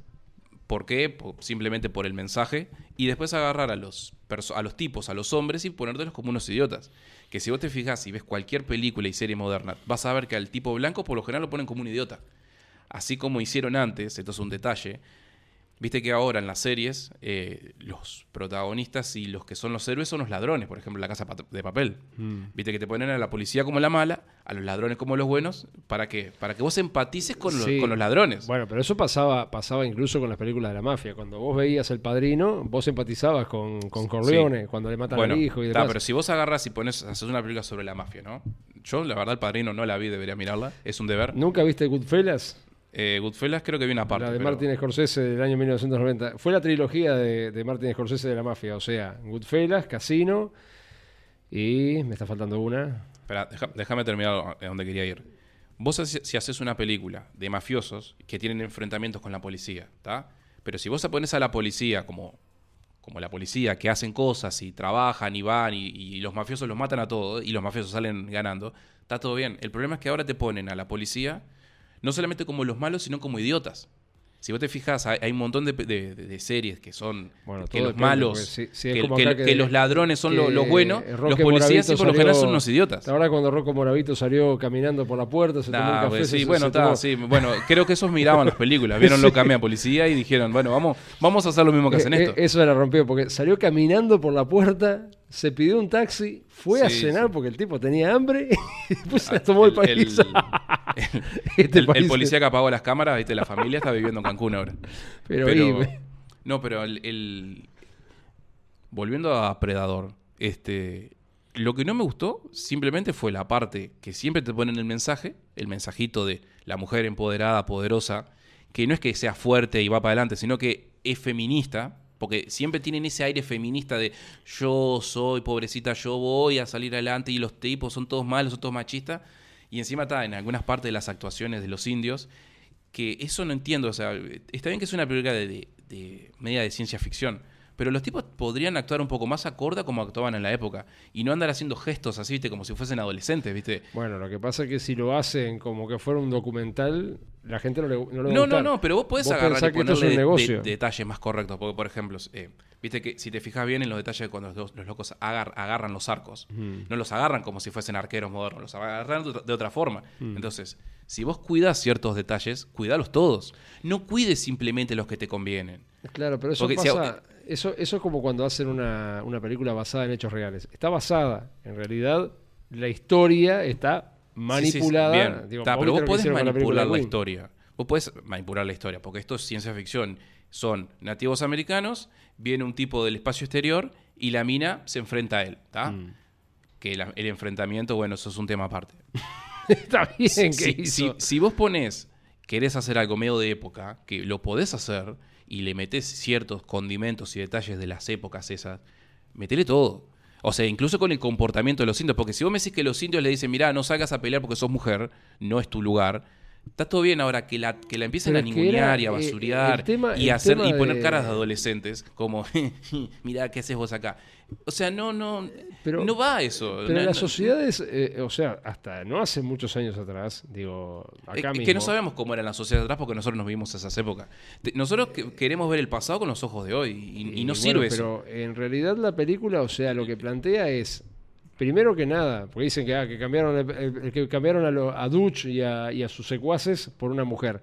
¿Por qué? Simplemente por el mensaje. Y después agarrar a los, a los tipos, a los hombres, y ponértelos como unos idiotas. Que si vos te fijas y ves cualquier película y serie moderna, vas a ver que al tipo blanco por lo general lo ponen como un idiota. Así como hicieron antes, esto es un detalle, viste que ahora en las series eh, los protagonistas y los que son los héroes son los ladrones, por ejemplo, la casa de papel. Mm. Viste que te ponen a la policía como la mala, a los ladrones como los buenos, ¿para qué? Para que vos empatices con, los, Sí. con los ladrones. Bueno, pero eso pasaba, pasaba incluso con las películas de la mafia. Cuando vos veías El Padrino, vos empatizabas con, con Corleone, cuando le matan Bueno, al hijo y demás. pero si vos agarras y pones, haces una película sobre la mafia, ¿no? Yo, la verdad, el padrino no la vi, debería mirarla, es un deber. ¿Nunca viste Goodfellas? Eh, Goodfellas creo que vi una parte. la de pero- Martin Scorsese del año 1990. Fue la trilogía de, de Martin Scorsese de la mafia. O sea, Goodfellas, Casino y me está faltando una. Espera, déjame terminar a donde quería ir. Vos si haces una película de mafiosos que tienen enfrentamientos con la policía, ¿está? Pero si vos pones a la policía como, como la policía, que hacen cosas y trabajan y van y, y los mafiosos los matan a todos y los mafiosos salen ganando, está todo bien. El problema es que ahora te ponen a la policía no solamente como los malos, sino como idiotas. Si vos te fijas, hay, hay un montón de, de- de- de series que son Bueno, que los malos, si- si que, que- que que- los ladrones son lo- que los buenos, Roque los policías sí por lo general son unos idiotas. Ahora cuando Rocco Moravito salió caminando por la puerta, se tomó un café. pues sí, se- bueno, se tomó- sí, bueno, creo que esos miraban las películas, vieron lo cambia policía y dijeron, bueno, vamos, vamos a hacer lo mismo que hacen Eh, esto. eh, Eso la rompió, porque salió caminando por la puerta, se pidió un taxi, fue a cenar sí. porque el tipo tenía hambre y después se tomó el, país. el- Este el- el país- policía que apagó las cámaras, viste, la familia está viviendo en Cancún ahora. Pero, Pero, no, pero el, el- volviendo a Predador, este, lo que no me gustó simplemente fue la parte que siempre te ponen el mensaje, el mensajito de la mujer empoderada, poderosa, que no es que sea fuerte y va para adelante, sino que es feminista, porque siempre tienen ese aire feminista de yo soy pobrecita, yo voy a salir adelante y los tipos son todos malos, son todos machistas. Y encima está en algunas partes de las actuaciones de los indios, que eso no entiendo. O sea, está bien que es una película de, de- de media de ciencia ficción, pero los tipos podrían actuar un poco más acorde a como actuaban en la época y no andar haciendo gestos así, ¿viste? Como si fuesen adolescentes, ¿viste? Bueno, lo que pasa es que si lo hacen como que fuera un documental, la gente no le, no le va a No, no, no, pero vos podés Vos agarrar y es de- de- detalles más correctos. Porque, por ejemplo, eh, viste que si te fijas bien en los detalles de cuando los, los locos agar- agarran los arcos, no los agarran como si fuesen arqueros modernos, los agarran de otra, forma. Mm. Entonces, si vos cuidas ciertos detalles, cuidalos todos. No cuides simplemente los que te convienen. Claro, pero eso Porque pasa. Eso, eso es como cuando hacen una, una película basada en hechos reales. Está basada, en realidad, la historia está manipulada. Sí, sí, bien, Digo, está, ¿vos pero vos podés la manipular la historia. Vos podés manipular la historia, porque esto es ciencia ficción. Son nativos americanos, viene un tipo del espacio exterior y la mina se enfrenta a él, ¿está? Mm. Que la- el enfrentamiento, bueno, eso es un tema aparte. Está bien que si, hizo. si- si vos pones, querés hacer algo medio de época, que lo podés hacer y le metés ciertos condimentos y detalles de las épocas esas, metele todo. O sea, incluso con el comportamiento de los indios, porque si vos me decís que los indios le dicen, mirá, no salgas a pelear porque sos mujer, no es tu lugar, Está todo bien ahora que la, que la empiecen a ningunear y a eh, basurear tema- y hacer y poner de- caras de adolescentes como mirá qué haces vos acá. O sea, no no Pero- no va eso. Pero No- las no- sociedades, eh, o sea, hasta no hace muchos años atrás, digo, acá Es mismo. que no sabemos cómo era la sociedad atrás porque nosotros nos vivimos esas épocas. Nosotros que- queremos ver el pasado con los ojos de hoy y, y no bueno, sirve eso. Pero en realidad la película, o sea, lo que plantea es, primero que nada, porque dicen que, ah, que cambiaron, el- que cambiaron a, lo- a Dutch y a, y a sus secuaces por una mujer.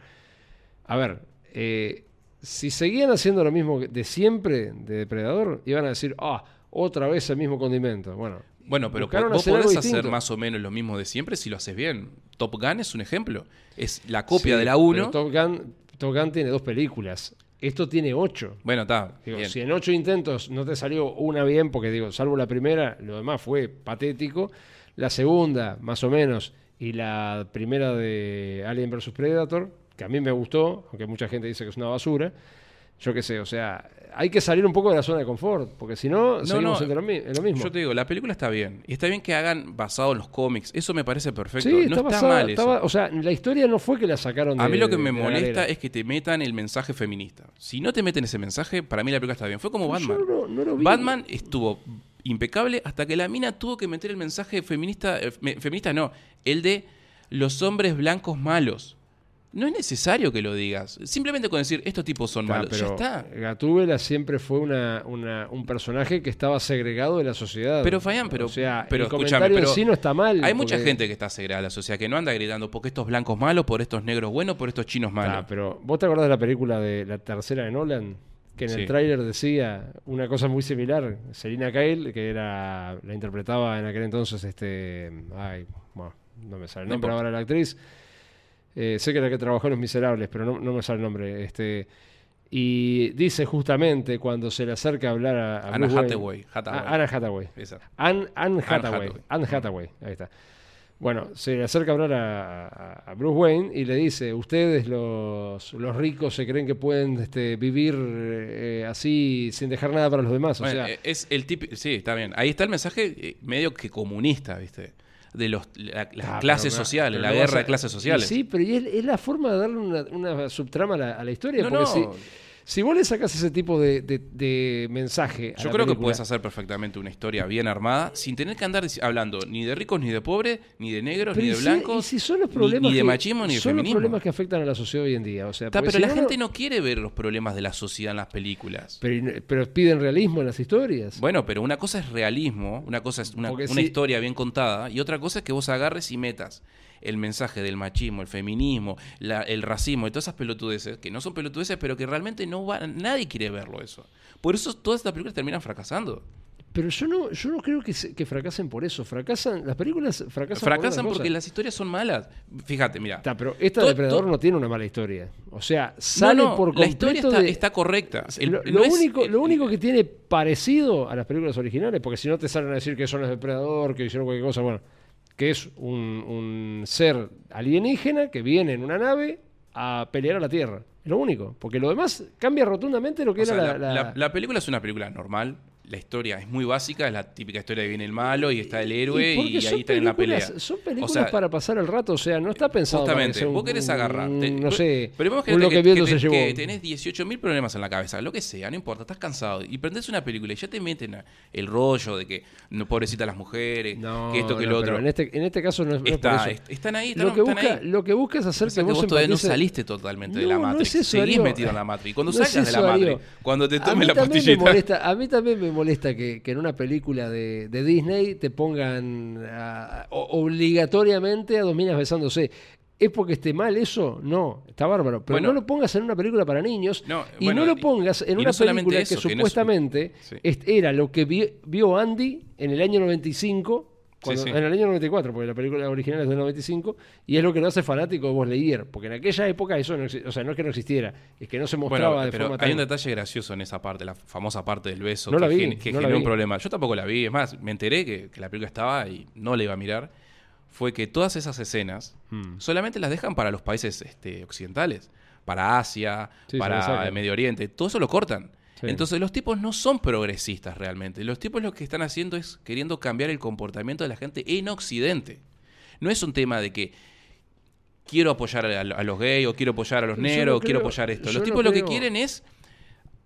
A ver, eh, si seguían haciendo lo mismo de siempre de Depredador, iban a decir, ah, otra vez el mismo condimento. Bueno, Bueno, pero vos hacer podés hacer distinto. más o menos lo mismo de siempre si lo haces bien. Top Gun es un ejemplo. Es la copia Sí, de la pero 1. Top Gun, Top Gun tiene dos películas. Esto tiene ocho. Bueno, está. Si en ocho intentos no te salió una bien, porque digo, salvo la primera, lo demás fue patético. La segunda, más o menos, y la primera de Alien vs Predator, que a mí me gustó, aunque mucha gente dice que es una basura. Yo qué sé, o sea, hay que salir un poco de la zona de confort, porque si no, seguimos no, en lo, mi- en lo mismo. Yo te digo, la película está bien. Y está bien que hagan basado en los cómics. Eso me parece perfecto. sí, no está está basada- mal eso. estaba- o sea, la historia no fue que la sacaron de A mí lo que me molesta es que te metan el mensaje feminista. Si no te meten ese mensaje, para mí la película está bien. Fue como Yo Batman. no- no lo vi. Batman estuvo impecable hasta que la mina tuvo que meter el mensaje feminista, eh, feminista no, el de los hombres blancos malos. No es necesario que lo digas. Simplemente con decir, estos tipos son Está, malos. Ya está. Gatúbela siempre fue una, una- un personaje que estaba segregado de la sociedad. Pero Fayán, pero, o sea, pero el escúchame, comentario pero en sí no está mal. Hay mucha gente que está segregada de la sociedad, que no anda gritando porque estos blancos malos, por estos negros buenos, por estos chinos malos. Está, pero vos te acordás de la película de la tercera de Nolan, que en Sí. el tráiler decía una cosa muy similar. Selina Kyle, que era la interpretaba en aquel entonces, este, ay, bueno, no me sale el No nombre importa. ahora la actriz. Eh, sé que era que trabajó en Los Miserables, pero no, no me sale el nombre. Este, y dice justamente cuando se le acerca a hablar a, a Anna Hathaway, Hathaway. Ah, Anna Hathaway. Anne, Anne Hathaway. Anne Hathaway, ahí está. Bueno, se le acerca a hablar a, Bruce Wayne y le dice, ustedes los, los ricos se creen que pueden este, vivir eh, así sin dejar nada para los demás. O sea, eh, es el típico. Sí, está bien. Ahí está el mensaje medio que comunista, ¿viste? De los, la- las ah, clases pero- sociales, pero la guerra a- de clases sociales. Sí, pero y es, es la forma de darle una, una subtrama a la, a la historia. No, porque no. Si, si vos le sacás ese tipo de, de- de mensaje. a Yo la creo que puedes hacer perfectamente una historia bien armada sin tener que andar hablando ni de ricos, ni de pobres, ni de negros, ni de si- blancos. y si son los ni- problemas ni, de que- machismo, ni de son los problemas que afectan a la sociedad hoy en día. O sea, porque pero si la no, gente no- quiere ver los problemas de la sociedad en las películas. Pero, pero piden realismo en las historias. Bueno, pero una cosa es realismo, una cosa es una, Porque una si- historia bien contada, y otra cosa es que vos agarres y metas el mensaje del machismo, el feminismo, la- el racismo y todas esas pelotudeces, que no son pelotudeces, pero que realmente no va, nadie quiere verlo eso. Por eso todas estas películas terminan fracasando. Pero yo no, yo no creo que, se- que fracasen por eso. Fracasan, las películas fracasan, Fracasan porque cosas. las historias son malas. Fíjate, mira. Está, pero esta Depredador no tiene una mala historia. O sea, sale no, no, por la completo historia está, de- está correcta. El- lo, único, lo único que tiene parecido a las películas originales, porque si no te salen a decir que son los depredador, que hicieron cualquier cosa, bueno, que es un, un ser alienígena que viene en una nave a pelear a la Tierra. Es lo único, porque lo demás cambia rotundamente lo que o era sea, la, la, la- la- la película es una película normal. La historia es muy básica, es la típica historia de viene el malo y está el héroe y, ahí está en la pelea. Son películas O sea, para pasar el rato, o sea, no está pensado para que Justamente, sea un- vos querés agarrarte. no sé, pero un imaginate lo que, que que se llevó. que tenés 18.000 problemas en la cabeza, lo que sea, no importa, estás cansado. Y prendés una película y ya te meten a- el rollo de que no pobrecita las mujeres, No, que esto, que no, lo otro. En este, en este caso no es, no es por Está, eso. están ahí, están, Lo que, busca, ahí. lo que busca es hacer que que vos todavía no saliste totalmente de la no Matrix. es eso, Seguís metido en la Matrix. Cuando salgas de la. Matrix, cuando te tomes la pastillita. a mí también me molesta que, que en una película de, de Disney te pongan a- obligatoriamente a dos minas besándose. ¿Es porque esté mal eso? No, está bárbaro. Pero Bueno. no lo pongas en una película para niños No, y bueno, no lo pongas en una no película eso, que que no es- supuestamente Sí. era lo que vi- vio Andy en el año 95. Cuando- sí. En el año 94, porque la película original es del 95, y es lo que lo hace fanático de Buzz porque en aquella época eso no, o sea, no es que no existiera, es que no se mostraba Bueno, de pero forma hay tan... un detalle gracioso en esa parte, la famosa parte del beso No que, la vi, gen- que no la generó un problema. Yo tampoco la vi, es más, me enteré que, que la película estaba y no la iba a mirar. Fue que todas esas escenas Hmm. solamente las dejan para los países este, occidentales, para Asia, Sí, para. Medio Oriente, todo eso lo cortan. Sí. Entonces los tipos no son progresistas realmente. Los tipos lo que están haciendo es queriendo cambiar el comportamiento de la gente en Occidente. No es un tema de que quiero apoyar a, a los gays o quiero apoyar a los negros no o quiero apoyar esto. Los no tipos lo que quieren es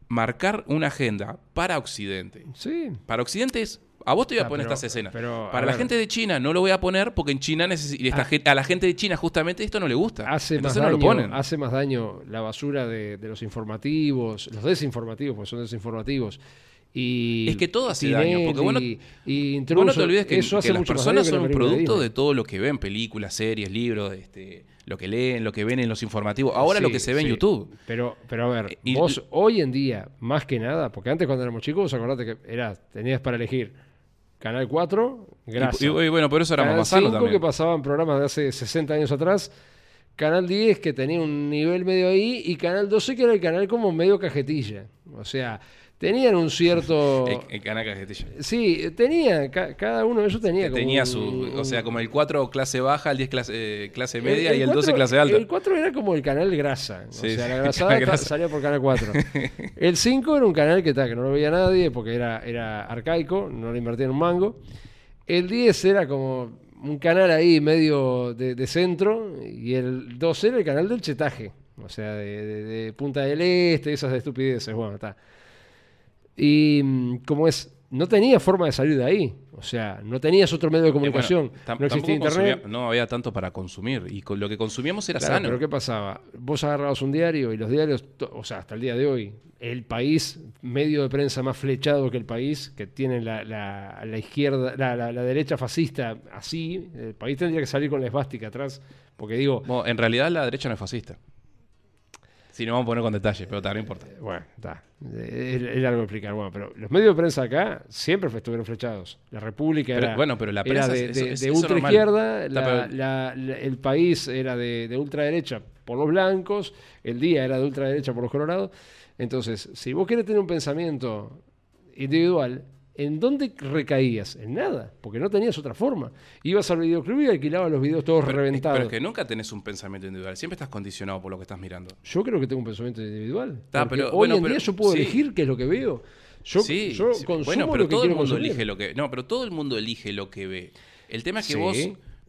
marcar una agenda para Occidente. Sí. Para Occidente es, a vos te voy a Ah, poner pero- estas escenas. pero, para la ver. gente de China no lo voy a poner porque en China y esta Ah. a la gente de China justamente esto no le gusta. Hace más, Entonces no daño, lo ponen. hace más daño la basura de, de los informativos, los desinformativos, porque son desinformativos. Y Es que todo hace daño, porque vos no- Tinelli y Vos Intruso, no te olvides que, eso hace que las más personas son un producto de todo lo que ven, películas, series, libros, este, lo que leen, lo que ven en los informativos. Ahora lo que se ve en. YouTube. Pero, pero a ver, Y- vos hoy en día, más que nada, porque antes cuando éramos chicos, acordate que era, tenías para elegir Canal 4, grasa. Y, y- y bueno, por eso éramos Canal más sanos 5 también. que pasaban programas de hace 60 años atrás. Canal 10 que tenía un nivel medio ahí y Canal 12 que era el canal como medio cajetilla. O sea, tenían un cierto... El, el canal Cajetilla. Sí, tenía, ca- cada uno de ellos tenía como Tenía un- su, o sea, un- como el 4 clase baja, el 10 clase, eh, clase el- media y el 12 cuatro- clase alta. El 4 era como el canal grasa. Sí, o sea, sí, la el grasada grasa. salía por canal 4. El 5 era un canal que, ta, que no lo veía nadie porque era, era arcaico, no le invertían un mango. El 10 era como un canal ahí medio de, de centro y el 2 era el canal del chetaje. O sea, de, de- de Punta del Este, esas de estupideces. Bueno, está. Y mm, como es, no tenía forma de salir de ahí. O sea, no tenías otro medio de Eh, bueno, comunicación. no existía internet. consumía- no había tanto para consumir. Y con lo que consumíamos era Claro, sano. pero ¿qué pasaba? Vos agarrabas un diario y los diarios, o sea, hasta el día de hoy, el país, medio de prensa más flechado que el país, que tiene la, la- la izquierda, la, la- la derecha fascista así, el país tendría que salir con la esvástica atrás, porque digo, Bueno, en realidad la derecha no es fascista. Si no vamos a poner con detalles, pero tal, no importa. eh, bueno, está, eh, es, es largo de explicar, bueno, pero los medios de prensa acá siempre estuvieron flechados. La República Pero, era, bueno, pero la era prensa de, es- eso- de- es- de es la- la- la- el país era de, de ultraderecha por los blancos, el día era de ultraderecha por los colorados. Entonces, si vos querés tener un pensamiento individual, ¿en dónde recaías? En nada, porque no tenías otra forma. Ibas al videoclub y alquilabas los videos todos Pero, reventados. pero es que nunca tenés un pensamiento individual. Siempre estás condicionado por lo que estás mirando. Yo creo que tengo un pensamiento individual. Está, porque pero- hoy bueno, en pero- día yo puedo sí. elegir qué es lo que veo. Yo, sí, yo sí. consumo bueno, pero lo que todo el mundo consumir. elige lo que. No, pero todo el mundo elige lo que ve. El tema es que vos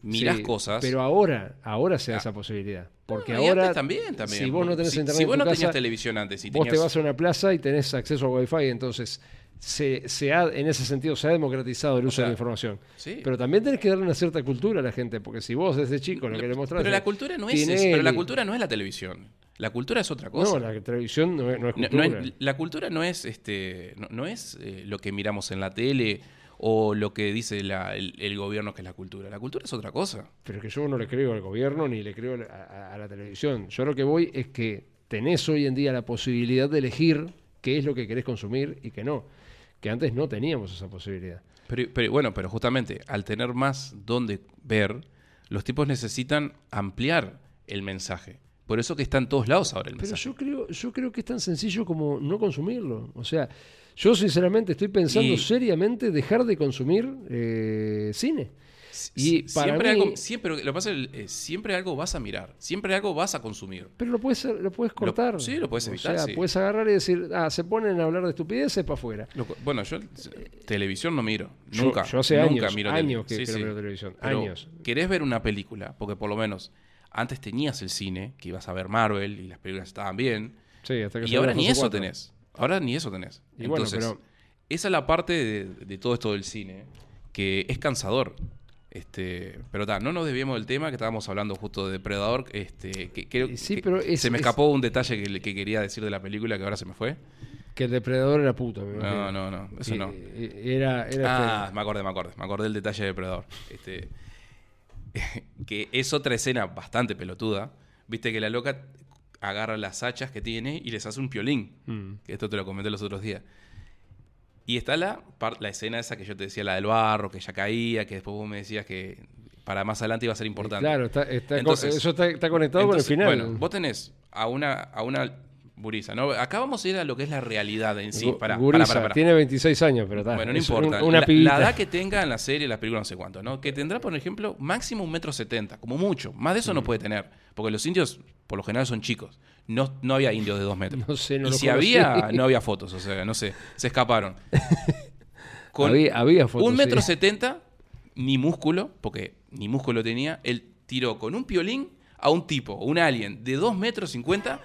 mirás cosas. Pero ahora, ahora se da Ah. esa posibilidad. Porque No, ahora, también, también. si vos no tenés si, internet si vos no casa, tenías televisión antes y vos te vas a una plaza y tenés acceso a Wi-Fi, entonces se, se ha, en ese sentido se ha democratizado el uso sea, de la información. sí. Pero también tenés que darle una cierta cultura a la gente, porque si vos desde chico lo que le mostrás... Pero la cultura no es eso, pero la cultura no es la televisión. La cultura es otra cosa. No, la televisión no es, no es No- cultura. no es- la cultura no es este no, no es eh, lo que miramos en la tele o lo que dice la- el, el gobierno que es la cultura. La cultura es otra cosa. Pero es que yo no le creo al gobierno ni le creo a, a- a la televisión. Yo lo que voy es que tenés hoy en día la posibilidad de elegir qué es lo que querés consumir y qué no. Que antes no teníamos esa posibilidad. Pero, pero bueno, pero justamente al tener más donde ver, los tipos necesitan ampliar el mensaje. Por eso que está en todos lados ahora el Pero mensaje. yo creo, yo creo que es tan sencillo como no consumirlo. O sea, yo sinceramente estoy pensando Y- seriamente dejar de consumir eh, cine. Y para siempre, mí- algo, siempre, lo pasa eh, algo vas a mirar, siempre algo vas a consumir. Pero lo puedes, lo puedes cortar. sí, lo puedes evitar, O sea, sí. puedes agarrar y decir, ah, se ponen a hablar de estupideces para afuera. Lo bueno, yo televisión no miro, Yo- nunca. yo hace nunca años, miro años que- que no miro televisión, Pero años. ¿Querés ver una película? Porque por lo menos antes tenías el cine, que ibas a ver Marvel y las películas estaban bien. Sí, hasta que Y ahora ni eso tenés. Ahora ni eso tenés. Y bueno, Entonces, pero- esa es la parte de, de todo esto del cine, que es cansador. Este, pero ta, no nos desviemos del tema que estábamos hablando justo de Depredador. Este, que, sí, que pero es- se me es- escapó un detalle que, quería decir de la película que ahora se me fue. Que el depredador era puto. No, no, no, eso no. Era, era Ah, me acordé, me acordé. Me acordé del detalle de Depredador. Este, que es otra escena bastante pelotuda. Viste que la loca agarra las hachas que tiene y les hace un piolín. Mm. Que esto te lo comenté los otros días. Y está la, la escena esa que yo te decía, la del barro, que ya caía, que después vos me decías que para más adelante iba a ser importante. Claro, está, está Entonces- eso está, está conectado Entonces, con el final. Bueno, vos tenés a una, a una gurisa, ¿no? Acá vamos a ir a lo que es la realidad en sí. Gu- Para, Gurisa, tiene 26 años, pero está. bueno, no importa. un- una la, edad que tenga en la serie, en la película, no sé cuánto, ¿no? Que tendrá, por ejemplo, máximo un metro setenta, como mucho. Más de eso Mm. no puede tener. Porque los indios, por lo general, son chicos. No, no había indios de dos metros. No sé, no y lo si conocí. había, no había fotos. O sea, no sé, se escaparon. Con había, había fotos. un metro sí. setenta, ni músculo, porque ni músculo tenía. Él tiró con un piolín a un tipo, un alien de 2 metros 50 co-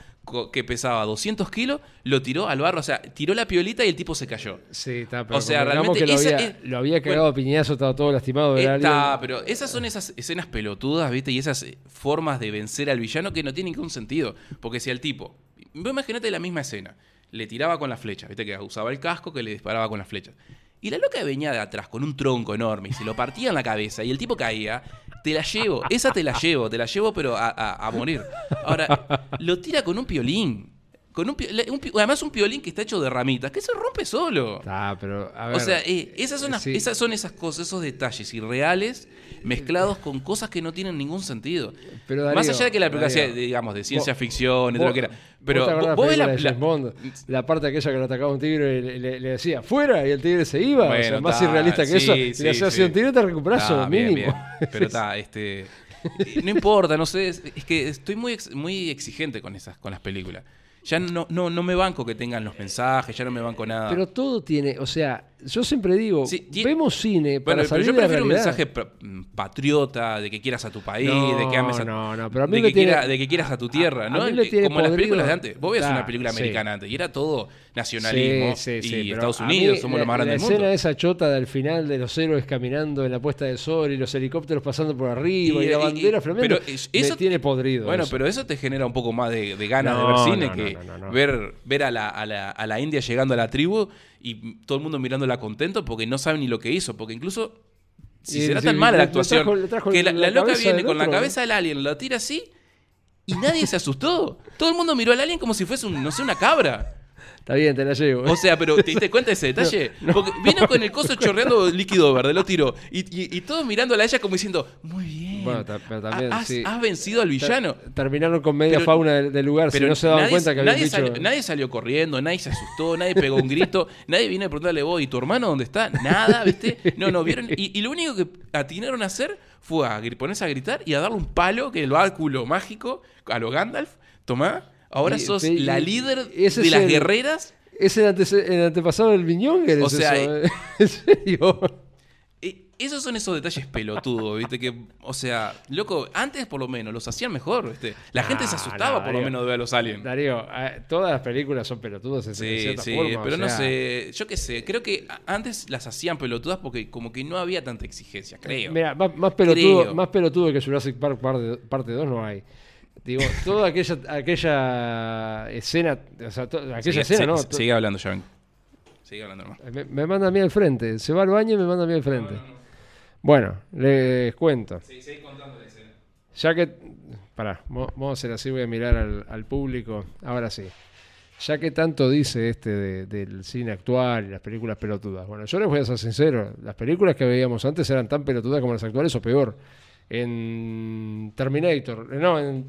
que pesaba 200 kilos, lo tiró al barro, o sea, tiró la piolita y el tipo se cayó. Sí, está, pero O sea, realmente que lo esa había, es- lo había cagado a piñazo, estaba todo lastimado Está, pero esas son esas escenas pelotudas, ¿viste? Y esas eh, formas de vencer al villano que no tienen ningún sentido. Porque si al tipo, vos imaginate la misma escena, le tiraba con las flechas, ¿viste? Que usaba el casco que le disparaba con las flechas. Y la loca venía de atrás con un tronco enorme y se lo partía en la cabeza y el tipo caía, te la llevo, esa te la llevo, te la llevo pero a, a- a morir. Ahora, lo tira con un piolín. Con un, un además un piolín que está hecho de ramitas, que se rompe solo. Está, pero a ver, O sea, eh, esas, son las- sí. esas son esas cosas, esos detalles irreales mezclados con cosas que no tienen ningún sentido. Pero, Darío, Más allá de que la Darío, digamos, de ciencia vos- ficción todo lo que era. Pero ¿Vos ves la la, de la- James Bond? La parte aquella que lo atacaba un tigre y le, le- le decía ¡fuera! y el tigre se iba. o sea, Bueno, más ta, irrealista que sí, eso. sí, le hacía así sí. un y te recuperás o bien, mínimo. bien. Pero está, este. eh, No importa, no sé. Es, es que estoy muy, ex- muy exigente con esas, con las películas. Ya no, no, no me banco que tengan los mensajes, ya no me banco nada. Pero todo tiene, o sea, yo siempre digo, Sí, vemos cine para Bueno, pero yo de la prefiero un realidad. mensaje pa- patriota, de que quieras a tu país, No, de que ames a no, no, pero a mí de, que tiene- quiera- de que quieras a tu tierra, a ¿no? Eh, tiene Como las películas de antes. Vos ves Ah, una película sí. americana antes y era todo nacionalismo Sí, y Estados a mí Unidos somos la- los más grandes La del mundo. escena esa chota del final de los héroes caminando en la puesta del sol y los helicópteros pasando por arriba y, Y- la bandera me eso- tiene podrido. Bueno, eso. pero eso te genera un poco más de, de ganas de ver cine que ver, ver a, la, a, la, a la India llegando a la tribu y todo el mundo mirándola contento porque no saben ni lo que hizo. Porque incluso, si Y será sí, tan mala la actuación, trajo- que la, la la loca viene con la cabeza del alien, la tira así y nadie se asustó. Todo el mundo miró al alien como si fuese, un, no sé, una cabra. Está bien, te la llevo. O sea, pero ¿te diste cuenta de ese detalle? Porque vino con el coso chorreando líquido verde, lo tiró. Y, y, y todos mirándola a ella como diciendo, muy bien. Bueno, pero también, has, sí. has vencido al villano. Ter- Terminaron con media Pero- fauna del, del lugar, si no se daban nadie, cuenta que habían nadie dicho... salió, nadie salió corriendo, nadie se asustó, nadie pegó un grito, nadie vino a preguntarle vos, ¿y tu hermano dónde está? Nada, ¿viste? No, no, vieron. Y, y lo único que atinaron a hacer fue a ponerse a gritar y a darle un palo, que el báculo mágico, a lo Gandalf. Tomá, ahora sos y- la líder ese de las el- guerreras. Es el, antepasado del Viñonger, O sea, eso, ¿eh? En serio. Eh, Esos son esos detalles pelotudos, ¿viste? Que, o sea, loco, antes por lo menos los hacían mejor, ¿viste? La gente se Ah, asustaba no, por lo menos de ver a los aliens. Darío, eh, todas las películas son pelotudas en, Sí, cierta sí, forma. o pero no sé, yo qué sé, creo que antes las hacían pelotudas porque como que no había tanta exigencia, creo. Mira, más, más pelotudo, Creo. más pelotudo que Jurassic Park parte, parte 2 no hay. Digo, toda aquella, aquella escena, o sea, to- aquella Sigue- escena, se- ¿no? Sigue hablando, Joven. Sigue hablando, hermano. Me, me manda a mí al frente. Se va al baño y me manda a mí al frente. Bueno, les cuento. Seguí contando la escena. Ya que. Pará, mo- vamos a hacer así, voy a mirar al, al público. Ahora sí. Ya que tanto dice este de- del cine actual y las películas pelotudas. Bueno, yo les voy a ser sincero. Las películas que veíamos antes eran tan pelotudas como las actuales o peor. En Terminator, eh, no, en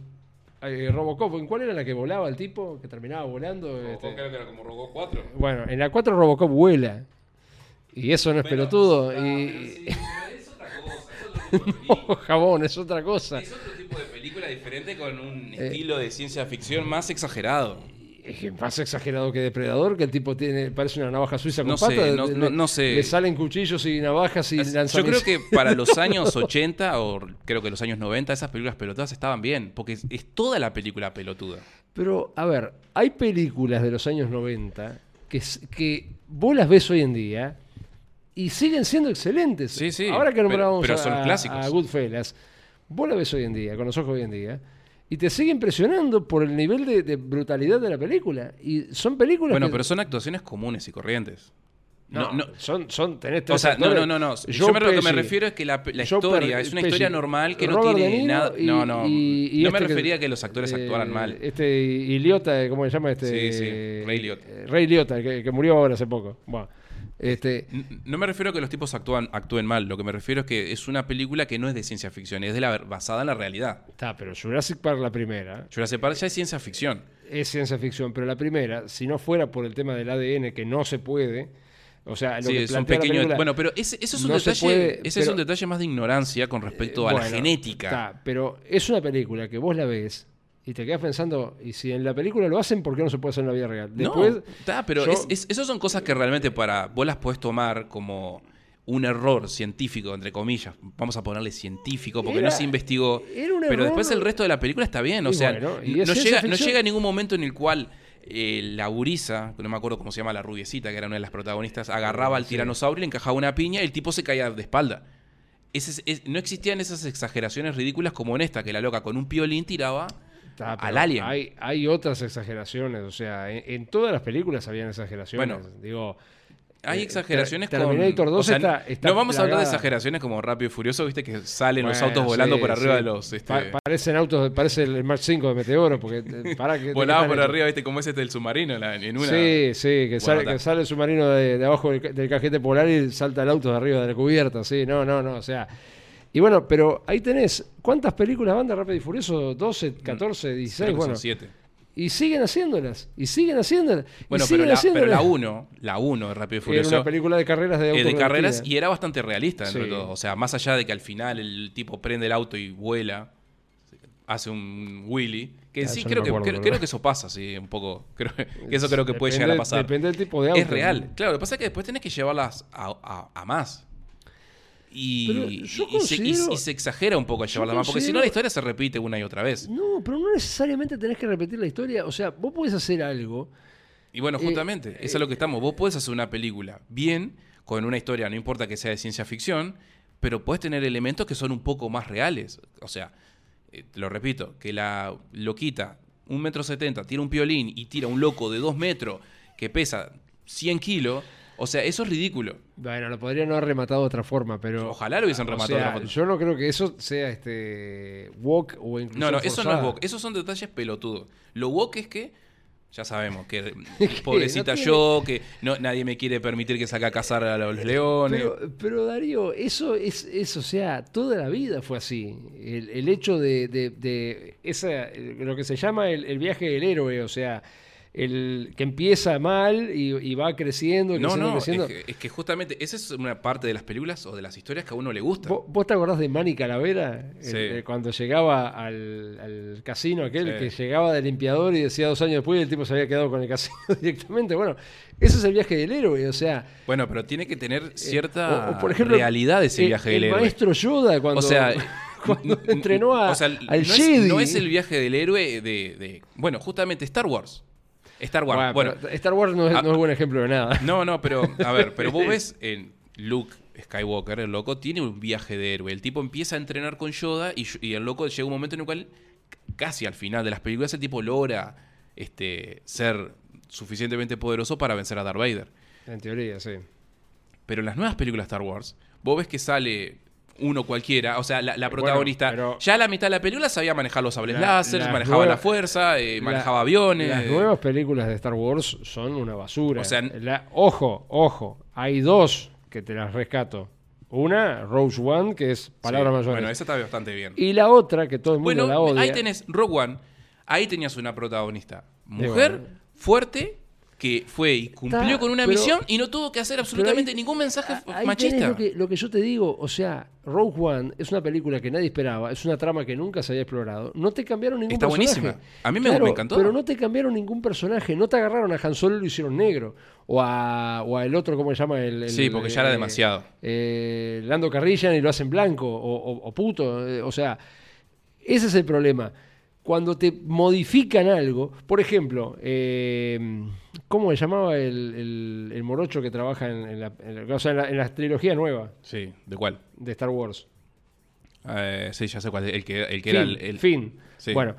eh, Robocop, ¿en cuál era la que volaba el tipo? Que terminaba volando. Este, creo que era como Robocop 4. bueno, en la 4 Robocop vuela. Y eso no es pelotudo. Y, es otra cosa, es otro tipo de película. jabón, es otra cosa. Es otro tipo de película diferente con un Eh. estilo de ciencia ficción más exagerado. Es más exagerado que Depredador, que el tipo tiene parece una navaja suiza con No sé, patas. no- le- no- no sé. Le salen cuchillos y navajas y Yo creo que para los años 80 o creo que los años 90 esas películas pelotudas estaban bien, porque es, es toda la película pelotuda. Pero, a ver, hay películas de los años 90 que, que vos las ves hoy en día y siguen siendo excelentes. Sí, sí, Ahora que nombramos pero a, son clásicos. a Goodfellas, vos la ves hoy en día, con los ojos hoy en día, y te sigue impresionando por el nivel de, de brutalidad de la película. Y son películas Bueno, que- pero son actuaciones comunes y corrientes. No, No, no, son, son, tenés o sea, no, no, no, no. Yo me- lo que me refiero es que la, la historia es una Pesci, historia normal que no Robert tiene nada. y- no, no. y- y no este me refería a que los actores eh, actuaran mal. Este Iliota, ¿cómo se llama? Este, Sí, sí, Ray Liotta. eh, Ray Liotta, que, que murió ahora hace poco. Bueno, este, No me refiero a que los tipos actúan, actúen mal. Lo que me refiero es que es una película que no es de ciencia ficción, es de la basada en la realidad. está, pero Jurassic Park, la primera, Jurassic Park ya es ciencia ficción. es ciencia ficción, pero la primera, si no fuera por el tema del ADN, que no se puede, o sea, lo Sí, que es un pequeño. película- Bueno, pero ese, es un no detalle. puede, ese es pero- un detalle más de ignorancia con respecto a la genética. está, pero es una película que vos la ves y te quedas pensando, y si en la película lo hacen, ¿por qué no se puede hacer en la vida real? Después, no, pero yo- es, es- esas son cosas que realmente para vos las podés tomar como un error científico, entre comillas, vamos a ponerle científico, porque no se investigó. era un pero después el resto de la película está bien, o sea, bueno, no, llega, no llega ningún momento en el cual eh, la gurisa, que no me acuerdo cómo se llama la rubiecita, que era una de las protagonistas, agarraba al Sí. tiranosaurio, le encajaba una piña y el tipo se caía de espalda. Ese es- es- no existían esas exageraciones ridículas como en esta, que la loca con un piolín tiraba Está, al alien. Hay, hay otras exageraciones, o sea, en, en todas las películas habían exageraciones. Bueno, Digo, Hay Eh, exageraciones Ter- con. Terminator 2 o sea, está- está no vamos a hablar de exageraciones como Rápido y Furioso, viste que salen los autos volando sí, por arriba sí. de los. Este, Pa- parecen autos, parece el Mark 5 de Meteoro, porque eh, para que. ¿de qué volaba por arriba, viste cómo es este el submarino en la- en una. Sí, sí, que, sale, está. que sale el submarino de, de abajo del, del cajete polar y salta el auto de arriba de la cubierta, sí, no, no, no, o sea. Y bueno, pero ahí tenés, ¿cuántas películas van de Rápido y Furioso? 12, 14, Creo 16, que bueno. son siete. Y siguen haciéndolas, y siguen haciéndolas. Bueno, siguen pero la, pero haciéndolas. la 1, la 1 de Rápido y Era Furioso. una película de carreras de eh, autos de carreras y era bastante realista dentro Sí. de todo. O sea, más allá de que al final el tipo prende el auto y vuela, hace un Willy. Que Ah, sí, no creo, me que, acuerdo, creo, pero- creo que eso pasa, sí, un poco. Creo que eso creo que puede Depende- llegar a pasar. Depende del tipo de auto. Es real. Claro, lo que pasa es que después tenés que llevarlas a, a- a más. Y, se, y- considero- y se exagera un poco a yo llevarlas más, porque si no la historia se repite una y otra vez. No, pero no necesariamente tenés que repetir la historia. O sea, vos podés hacer algo. Y bueno, Eh, justamente, eso es lo que estamos. Vos podés hacer una película bien, con una historia, no importa que sea de ciencia ficción, pero podés tener elementos que son un poco más reales. O sea, eh, te lo repito, que la loquita, un metro setenta, tira un piolín y tira un loco de dos metros que pesa 100 kilos. O sea, eso es ridículo. Bueno, lo podrían no haber rematado de otra forma, pero. Ojalá lo hubiesen o rematado de otra forma. Yo no creo que eso sea este. Walk o incluso. No, no, eso no es woke. Esos son detalles pelotudos. Lo woke es que, ya sabemos, que pobrecita No yo, que no, nadie me quiere permitir que salga a cazar a los leones. Pero, pero, Darío, eso es, es, o sea, toda la vida fue así. El, el hecho de, de- de esa, lo que se llama el, el viaje del héroe, o sea, el que empieza mal y, y va creciendo, y No, creciendo, no, es creciendo. que, es que justamente esa es una parte de las películas o de las historias que a uno le gusta. ¿Vos, vos te acordás de Manny Calavera? El- Sí. el- cuando llegaba al, al casino aquel, Sí. que llegaba de limpiador y decía dos años después y el tipo se había quedado con el casino directamente. Bueno, ese es el viaje del héroe, o sea... Bueno, pero tiene que tener eh, cierta o- o, por ejemplo, realidad ese el- viaje el del héroe. maestro Yoda cuando, o sea, cuando entrenó a, o sea, al no es, Jedi. no es el viaje del héroe de, de- Bueno, justamente Star Wars. Star Wars. Bueno, Star Wars no es, Ah, no es buen ejemplo de nada. No, no, pero a ver, pero vos ves en Luke Skywalker, el loco, tiene un viaje de héroe. El tipo empieza a entrenar con Yoda y, y el loco llega un momento en el cual, casi al final de las películas, el tipo logra este, ser suficientemente poderoso para vencer a Darth Vader. En teoría, sí. Pero en las nuevas películas Star Wars, vos ves que sale uno cualquiera, o sea, la, la protagonista, ya a la mitad de la película sabía manejar los sables La- láser, manejaba la fuerza, eh, manejaba aviones. Las nuevas películas de Star Wars son una basura. O sea, ojo, ojo. Hay dos que te las rescato. Una, Rose One, que es palabras Sí, mayores. Bueno, esa está bastante bien. Y la otra, que todo el mundo Bueno, la odia. ahí tenés Rogue One. Ahí tenías una protagonista. Mujer, bueno. fuerte, que fue y cumplió Está, con una misión y no tuvo que hacer absolutamente ahí- ningún mensaje Ahí machista. Lo que, lo que yo te digo, o sea, Rogue One es una película que nadie esperaba, es una trama que nunca se había explorado. No te cambiaron ningún Está personaje. buenísima. A mí me- Claro, me encantó. Pero no te cambiaron ningún personaje. No te agarraron a Han Solo y lo hicieron negro. O a, o a el otro, ¿cómo se llama? El, el- Sí, porque ya era eh, demasiado. eh, Lando Carrillan y lo hacen blanco o, o- o puto. eh, o sea, ese es el problema. Cuando te modifican algo, por ejemplo, eh, ¿cómo se llamaba el, el- el morocho que trabaja en, en la, en la- o sea, en la- trilogía nueva Sí, ¿de cuál? de Star Wars? Eh, sí, ya sé cuál. El que, el que Finn, era el. Finn. Sí. Bueno,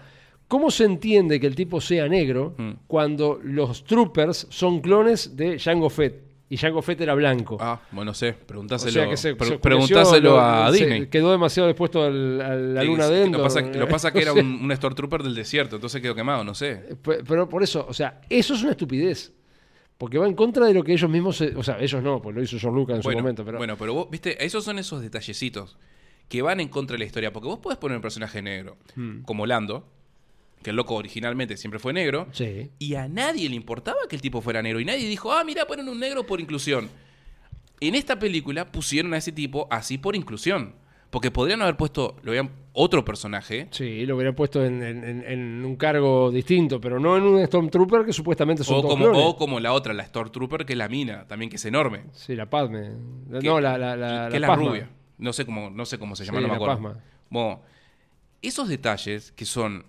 ¿cómo se entiende que el tipo sea negro Mm. cuando los troopers son clones de Jango Fett? Y Jango Fett era blanco. Ah, bueno, no sé. O Preguntáselo, sea que se, pre- se oscureció, preguntáselo lo- a Disney. quedó demasiado expuesto al- a la luna sí, de Lo Endor. pasa, lo pasa que O era un, un Stormtrooper del desierto, entonces quedó quemado, no sé. Pe- Pero por eso, o sea, eso es una estupidez. Porque va en contra de lo que ellos mismos, se- o sea, ellos no, pues lo hizo George Lucas en bueno, su momento, pero bueno, pero vos, viste, esos son esos detallecitos que van en contra de la historia. Porque vos podés poner un personaje negro, Hmm. como Lando, que el loco originalmente siempre fue negro, sí. y a nadie le importaba que el tipo fuera negro. Y nadie dijo, ah, mira, ponen un negro por inclusión. En esta película pusieron a ese tipo así por inclusión. Porque podrían haber puesto, lo habían otro personaje. Sí, lo hubieran puesto en, en- un cargo distinto, pero no en un Stormtrooper que supuestamente son O todos como, clones. o como la otra, la Stormtrooper, que es la mina, también que es enorme. Sí, la Padme. Que- no, la, la, la, que es la Pasma. rubia. No sé cómo, no sé cómo se llama, Sí, no me la acuerdo. Pasma. Bueno, esos detalles que son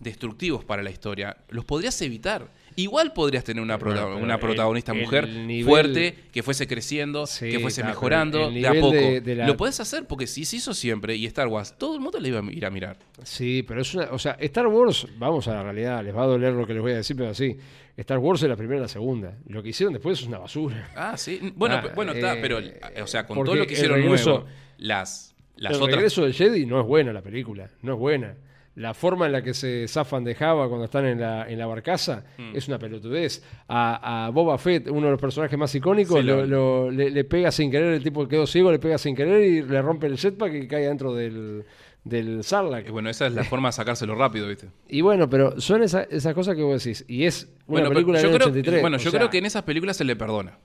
destructivos para la historia, los podrías evitar. Igual podrías tener una, prota- una protagonista el mujer nivel- fuerte, que fuese creciendo, Sí, que fuese mejorando de a poco. de- de la- Lo puedes hacer porque si se hizo siempre y Star Wars, todo el mundo le iba a ir a mirar. Sí, pero es una. O sea, Star Wars, vamos a la realidad, les va a doler lo que les voy a decir, pero sí. Star Wars es la primera y la segunda. Lo que hicieron después es una basura. Ah, sí. Bueno, Ah, bueno, está, eh, pero, o sea, con todo lo que hicieron regreso- nuevo, las, las el otras. regreso del Jedi no es buena la película, no es buena. La forma en la que se zafan de Java cuando están en la, en la barcaza Hmm. es una pelotudez. A, a Boba Fett, uno de los personajes más icónicos, Sí, lo- lo- lo- le, le pega sin querer, el tipo que quedó ciego, le pega sin querer y le rompe el jetpack y cae dentro del, del Sarlacc. Y bueno, esa es la forma de sacárselo rápido, ¿viste? Y bueno, pero son esa- esas cosas que vos decís. Y es una Bueno, película del creo, 83. bueno, yo sea, creo que en esas películas se le perdona.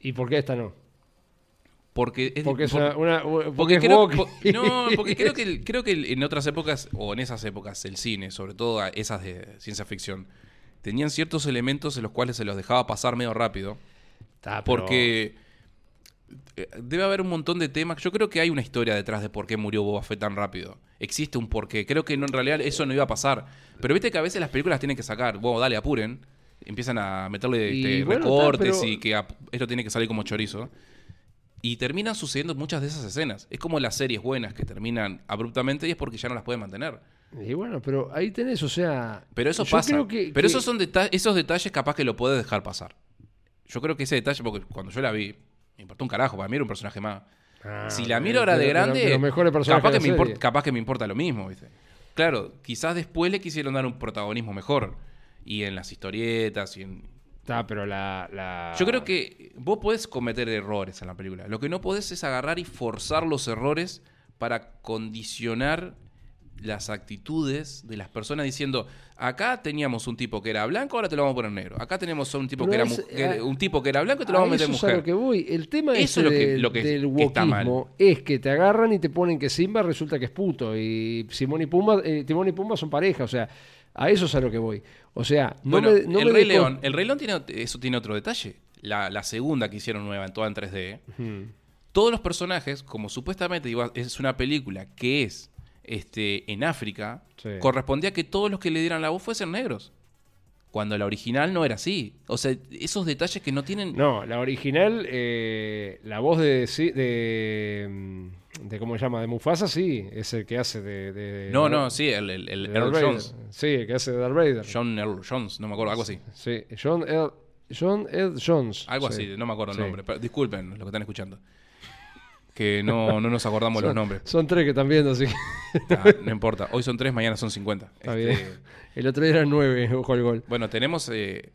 ¿Y por qué esta no? Porque es, Porque es por- una, porque creo, po- no, porque creo que, creo que en otras épocas, o en esas épocas, el cine, sobre todo esas de ciencia ficción, tenían ciertos elementos en los cuales se los dejaba pasar medio rápido. Está, Porque eh, debe haber un montón de temas. Yo creo que hay una historia detrás de por qué murió Boba Fett tan rápido. Existe un porqué. Creo que no, en realidad eso no iba a pasar. Pero viste que a veces las películas tienen que sacar. Bueno, dale, apuren. Empiezan a meterle Y este, bueno, recortes está, pero- y que esto tiene que salir como chorizo. Y terminan sucediendo muchas de esas escenas. Es como las series buenas que terminan abruptamente y es porque ya no las pueden mantener. Y bueno, pero ahí tenés, o sea. Pero eso pasa. que- Pero que- esos son deta- esos detalles capaz que lo puedes dejar pasar. Yo creo que ese detalle, porque cuando yo la vi, me importó un carajo, para mí era un personaje más. Ah, si la miro ahora de pero- pero- grande, pero mejores personajes capaz, que me importa, capaz que me importa lo mismo, ¿viste? Claro, quizás después le quisieron dar un protagonismo mejor. Y en las historietas y en... Está, pero la, la- Yo creo que vos podés cometer errores en la película. Lo que no podés es agarrar y forzar los errores para condicionar las actitudes de las personas diciendo, acá teníamos un tipo que era blanco, ahora te lo vamos a poner negro. Acá tenemos un tipo Pero que era es- que- ah, un tipo que era blanco y te lo A vamos a meter eso es a lo mujer. que voy. El tema Eso es lo que- del- lo que- del que está mal. wokismo es que te agarran y te ponen que Simba resulta que es puto. Y Simón y Pumba, eh, Timón y Pumba son pareja. O sea, a eso es a lo que voy. O sea, no bueno, me, no el me Rey León, el Rey León tiene, eso tiene otro detalle. La, la segunda que hicieron nueva, en toda en 3D, Ujú. todos los personajes, como supuestamente es una película que es este, en África, Sí. correspondía que todos los que le dieran la voz fuesen negros. Cuando la original no era así. O sea, esos detalles que no tienen... No, la original, eh, la voz de, de. ¿Cómo se llama? De Mufasa, sí. Es el que hace de. de- no, no, sí, el, el- el Earl Darth Vader. Jones. Sí, el que hace de Darth Vader. John Earl Jones, no me acuerdo, algo así. Sí, John Ed, John Ed Jones. Algo sí. así, no me acuerdo Sí. el nombre. Pero disculpen los que están escuchando. Que no, no nos acordamos los Son- nombres. Son tres que están viendo, así que no importa. Hoy son tres, mañana son 50. está Este, bien. El otro día eran nueve, ojo al gol. Bueno, tenemos, eh,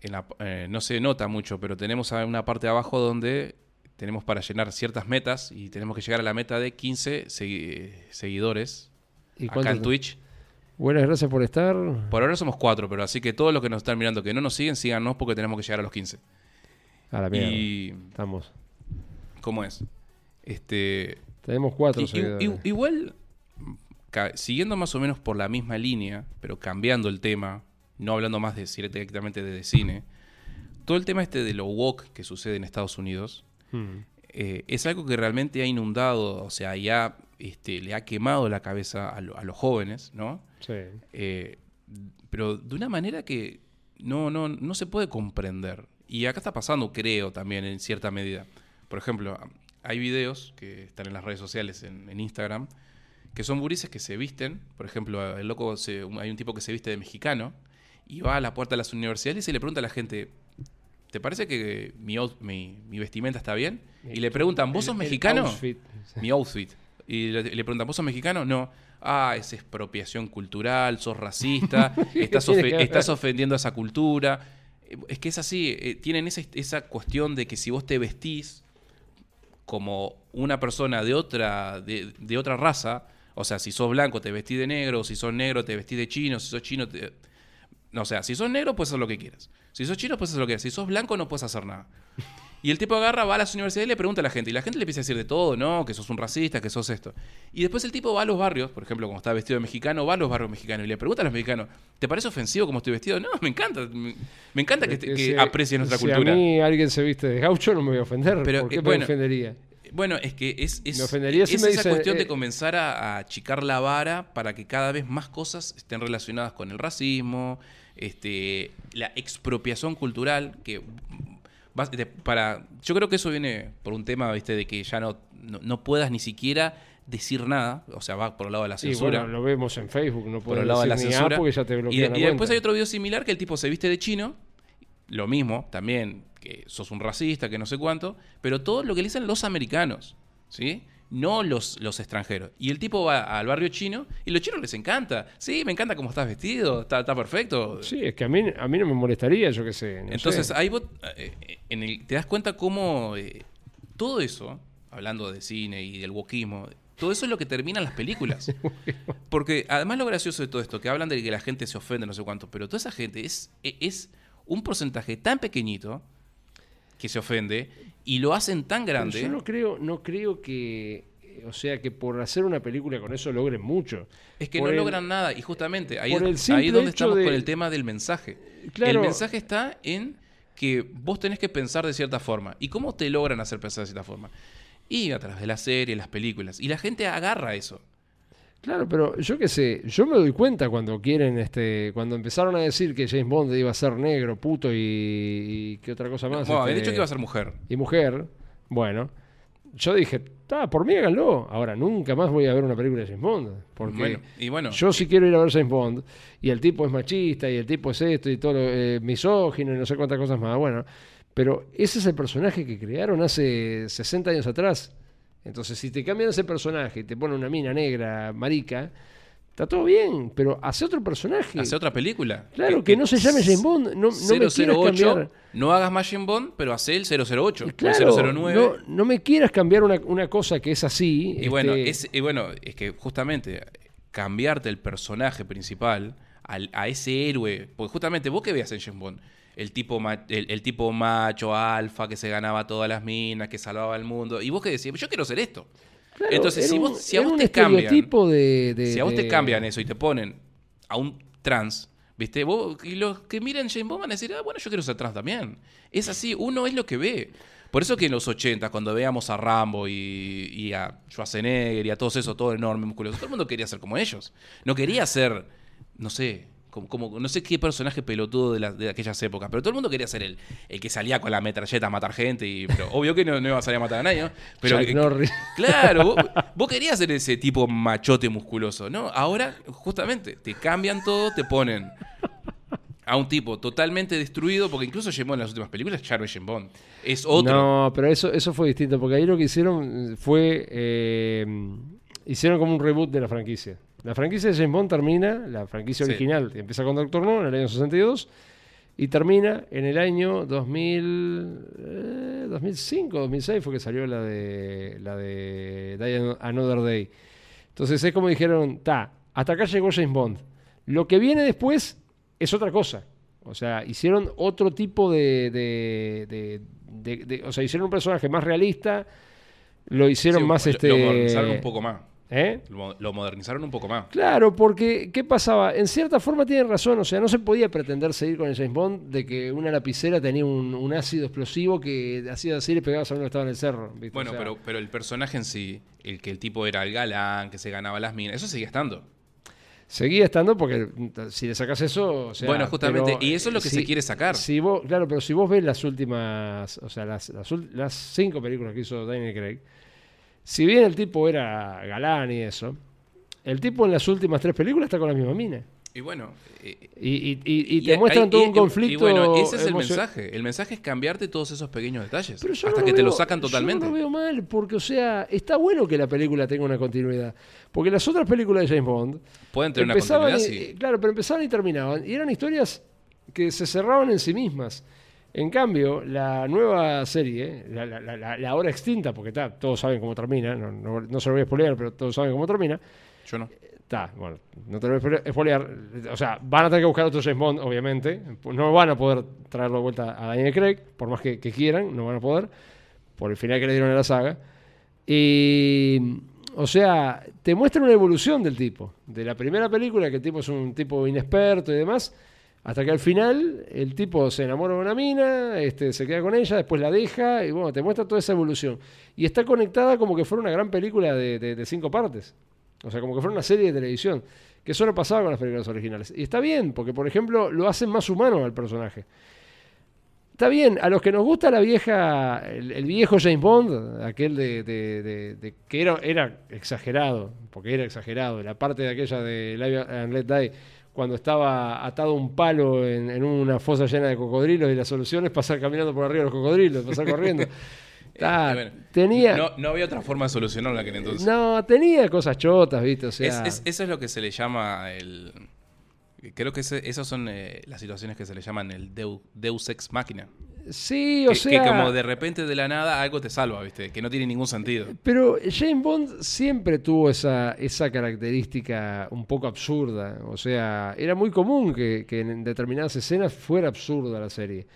en la- eh, no se nota mucho, pero tenemos una parte de abajo donde tenemos para llenar ciertas metas y tenemos que llegar a la meta de 15 segui- seguidores ¿Y acá en Twitch. Buenas gracias por estar. Por ahora somos cuatro, pero así que todos los que nos están mirando que no nos siguen, síganos porque tenemos que llegar a los 15. A la mierda. Y, Estamos. ¿cómo es? Este, Tenemos cuatro seguidores. igual, siguiendo más o menos por la misma línea, pero cambiando el tema, no hablando más de directamente de, de cine, todo el tema este de lo woke que sucede en Estados Unidos Hmm. eh, es algo que realmente ha inundado, o sea, ya este, le ha quemado la cabeza a, lo- a los jóvenes, ¿no? Sí. Eh, pero de una manera que no, no, no se puede comprender. Y acá está pasando, creo, también en cierta medida. Por ejemplo, hay videos que están en las redes sociales, en, en Instagram, que son gurises que se visten. Por ejemplo, el loco se- hay un tipo que se viste de mexicano y va a la puerta de las universidades y le pregunta a la gente, ¿te parece que mi, out- mi, mi vestimenta está bien? Y le preguntan, ¿vos El- sos mexicano? outfit. mi outfit. Y le, le preguntan, ¿vos sos mexicano? No. Ah, es expropiación cultural, sos racista, estás, ofe- ofendiendo a esa cultura. Eh, Es que es así, eh, tienen esa, esa cuestión de que si vos te vestís como una persona de otra, de, de otra raza, o sea, si sos blanco te vestís de negro, si sos negro te vestís de chino, si sos chino te... No, o sea, si sos negro puedes hacer lo que quieras. Si sos chino puedes hacer lo que quieras. Si sos blanco no puedes hacer nada. Y el tipo agarra, va a las universidades y le pregunta a la gente. Y la gente le empieza a decir de todo, ¿no? Que sos un racista, que sos esto. Y después el tipo va a los barrios, por ejemplo, como está vestido de mexicano, va a los barrios mexicanos y le pregunta a los mexicanos, ¿te parece ofensivo como estoy vestido? No, me encanta. Me, me encanta que, que Si- aprecies nuestra si cultura. a mí alguien se viste de gaucho, no me voy a ofender. Pero, ¿Por qué eh, me bueno, ofendería? Bueno, es que es, es, Me ofendería si es me esa dicen, cuestión eh, de comenzar a, a achicar la vara para que cada vez más cosas estén relacionadas con el racismo, este, la expropiación cultural, que de- para yo creo que eso viene por un tema, viste, de que ya no, no, no puedas ni siquiera decir nada, o sea, va por el lado de la Y censura. bueno, lo vemos en Facebook, no por puedo el lado de decir la ni A censura. porque ya te y, bloquean la y después hay otro video similar que el tipo se viste de chino, lo mismo, también, que sos un racista, que no sé cuánto, pero todo lo que le dicen los americanos, ¿sí? No los, los extranjeros. Y el tipo va al barrio chino y los chinos les encanta. Sí, me encanta cómo estás vestido, está, está perfecto. Sí, es que a mí, a mí no me molestaría, yo qué sé. no Entonces sé. ahí vos, eh, en el- te das cuenta cómo eh, todo eso, hablando de cine y del wokismo, todo eso es lo que terminan las películas. Porque además lo gracioso de todo esto, que hablan de que la gente se ofende, no sé cuánto, pero toda esa gente es, es un porcentaje tan pequeñito que se ofende y lo hacen tan Pero grande. yo no creo, no creo que, eh, o sea, que por hacer una película con eso logren mucho. Es que Por no el- logran nada y justamente ahí, es- donde estamos de- con el tema del mensaje. Claro. El mensaje está en que vos tenés que pensar de cierta forma. ¿Y cómo te logran hacer pensar de cierta forma? Y a través de la serie, las películas. Y la gente agarra eso. Claro, pero yo qué sé, yo me doy cuenta cuando quieren, este, cuando empezaron a decir que James Bond iba a ser negro, puto y, y qué otra cosa más. Bueno, habían este, dicho que iba a ser mujer. y mujer, bueno, yo dije, ah, por mí háganlo. Ahora, nunca más voy a ver una película de James Bond. Porque Bueno, y bueno, yo sí quiero ir a ver James Bond y el tipo es machista y el tipo es esto y todo, lo- eh, misógino y no sé cuántas cosas más. Bueno, pero ese es el personaje que crearon hace 60 años atrás. Entonces, si te cambian ese personaje y te ponen una mina negra, marica, está todo bien, pero hace otro personaje. hace otra película. Claro, que no se llame James Bond. No, no me quieras 008, cambiar. no hagas más James Bond, pero hace el 008 o el Claro, 009. no, no me quieras cambiar una, una cosa que es así. Y bueno, este, es, y bueno, es que justamente cambiarte el personaje principal al- a ese héroe, porque justamente vos que veas en James Bond, el tipo, el, el tipo macho, alfa, que se ganaba todas las minas, que salvaba al mundo, y vos que decís, yo quiero ser esto. claro, Entonces, si, un- vos, si a vos te cambian, estereotipo de, de- si a vos te cambian eso y te ponen a un trans, ¿viste? Vos, y los que miren James Bond van a decir, ah, bueno, yo quiero ser trans también. Es así, uno es lo que ve. Por eso que en los 80, cuando veíamos a Rambo y, y a Schwarzenegger y a todos esos, todo enorme, musculoso, todo el mundo quería ser como ellos. No quería ser, no sé, como, como- no sé qué personaje pelotudo de, la- de aquellas épocas, pero todo el mundo quería ser el, el que salía con la metralleta a matar gente. Y, pero obvio que no, no iba a salir a matar a nadie, ¿no? Pero Norris. Claro, vos, vos querías ser ese tipo machote musculoso, ¿no? Ahora, justamente, te cambian todo, te ponen a un tipo totalmente destruido, porque incluso James en las últimas películas es James Bond. Es otro. No, pero eso, eso fue distinto, porque ahí lo que hicieron fue. eh, hicieron como un reboot de la franquicia. La franquicia de James Bond termina, la franquicia Sí. original empieza con Doctor No en el año 62 y termina en el año 2000, eh, 2005, 2006 fue que salió la de la de Die Another Day. Entonces es como dijeron, ta, hasta acá llegó James Bond. Lo que viene después es otra cosa. O sea, hicieron otro tipo de, de- de- de- de- o sea, hicieron un personaje más realista, lo hicieron Sí, más este, Lo un poco más. ¿Eh? Lo, lo modernizaron un poco más. Claro, porque ¿qué pasaba? En cierta forma tienen razón, o sea, no se podía pretender seguir con el James Bond de que una lapicera tenía un, un ácido explosivo que hacía así y le pegabas a uno que estaba en el cerro. ¿viste? Bueno, O sea, pero, pero el personaje en sí, el que el tipo era el galán, que se ganaba las minas, eso sigue estando. Seguía estando porque si le sacas eso, o sea, Bueno, justamente, pero, y eso es lo que si- se quiere sacar. Si vos, claro, pero si vos ves las últimas, o sea, las, las, las cinco películas que hizo Daniel Craig, si bien el tipo era galán y eso, el tipo en las últimas tres películas está con la misma mina. Y bueno, eh, Y, y- y- y te hay- muestran todo un conflicto. Y bueno, ese es el mensaje. El mensaje es cambiarte todos esos pequeños detalles. Pero hasta no que te lo sacan totalmente. Yo no lo veo mal, porque, o sea, está bueno que la película tenga una continuidad. Porque las otras películas de James Bond Pueden tener una continuidad, sí. Claro, pero empezaban y terminaban. Y eran historias que se cerraban en sí mismas. En cambio, la nueva serie, la, la- la- la- ahora extinta, porque está, todos saben cómo termina, no, no- no se lo voy a spoilear, pero todos saben cómo termina, Yo no. Está, bueno, no te lo voy a spoilear. O sea, van a tener que buscar otro James Bond, obviamente. No van a poder traerlo de vuelta a Daniel Craig, por más que, que quieran, no van a poder, por el final que le dieron a la saga. Y, o sea, te muestra una evolución del tipo. De la primera película, que el tipo es un tipo inexperto y demás, hasta que al final el tipo se enamora de una mina, este, se queda con ella, después la deja, y bueno, te muestra toda esa evolución. Y está conectada como que fuera una gran película de, cinco partes. O sea, como que fuera una serie de televisión. Que eso no pasaba con las películas originales. Y está bien, porque por ejemplo lo hacen más humano al personaje. Está bien, a los que nos gusta la vieja, el, viejo James Bond, aquel de, que era, era exagerado, porque era exagerado, la parte de aquella de Live and Let Die, cuando estaba atado a un palo en, en una fosa llena de cocodrilos y la solución es pasar caminando por arriba de los cocodrilos, pasar corriendo. Ah, Eh, bueno, tenía, No, no había otra forma de solucionarlo que entonces. no, tenía cosas chotas, ¿viste? O sea, Es- es- eso es lo que se le llama el. Creo que ese- esas son eh, las situaciones que se le llaman el Deu- Deus Ex Máquina. Sí, o Que, sea, que como de repente de la nada algo te salva, ¿viste? Que no tiene ningún sentido. Pero James Bond siempre tuvo esa, esa característica un poco absurda. O sea, era muy común que, que en determinadas escenas fuera absurda la serie.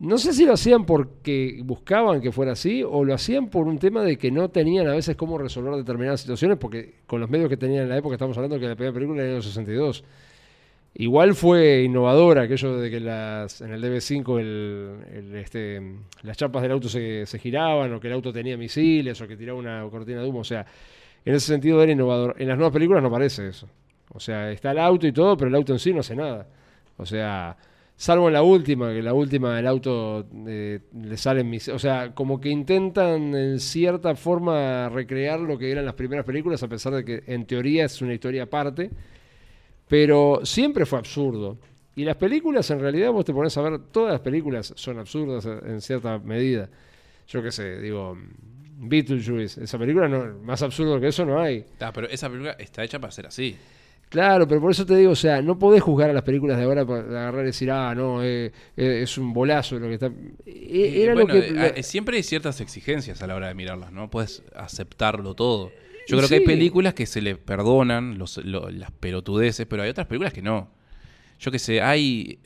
No sé si lo hacían porque buscaban que fuera así o lo hacían por un tema de que no tenían a veces cómo resolver determinadas situaciones, porque con los medios que tenían en la época, estamos hablando que la primera película era en el 62. Igual fue innovadora aquello de que las, en el DB5 el, el, este, las chapas del auto se, se giraban o que el auto tenía misiles o que tiraba una cortina de humo. O sea, en ese sentido era innovador. En las nuevas películas no parece eso. O sea, está el auto y todo, pero el auto en sí no hace nada. O sea, salvo en la última, que la última el auto eh, le salen misiles. O sea, como que intentan en cierta forma recrear lo que eran las primeras películas, a pesar de que en teoría es una historia aparte pero siempre fue absurdo. Y las películas, en realidad, vos te pones a ver, todas las películas son absurdas en cierta medida. Yo qué sé, digo, Beetlejuice, esa película, no, más absurdo que eso no hay. Ah, pero esa película está hecha para ser así. Claro, pero por eso te digo, o sea, no podés juzgar a las películas de ahora para agarrar y decir, ah, no, eh, eh, es un bolazo lo que está. Eh, Y Era bueno, lo que. eh, eh, siempre hay ciertas exigencias a la hora de mirarlas, ¿no? Puedes aceptarlo todo. Yo creo que hay películas que se le perdonan los, lo- las pelotudeces, pero hay otras películas que no. Yo qué sé, hay...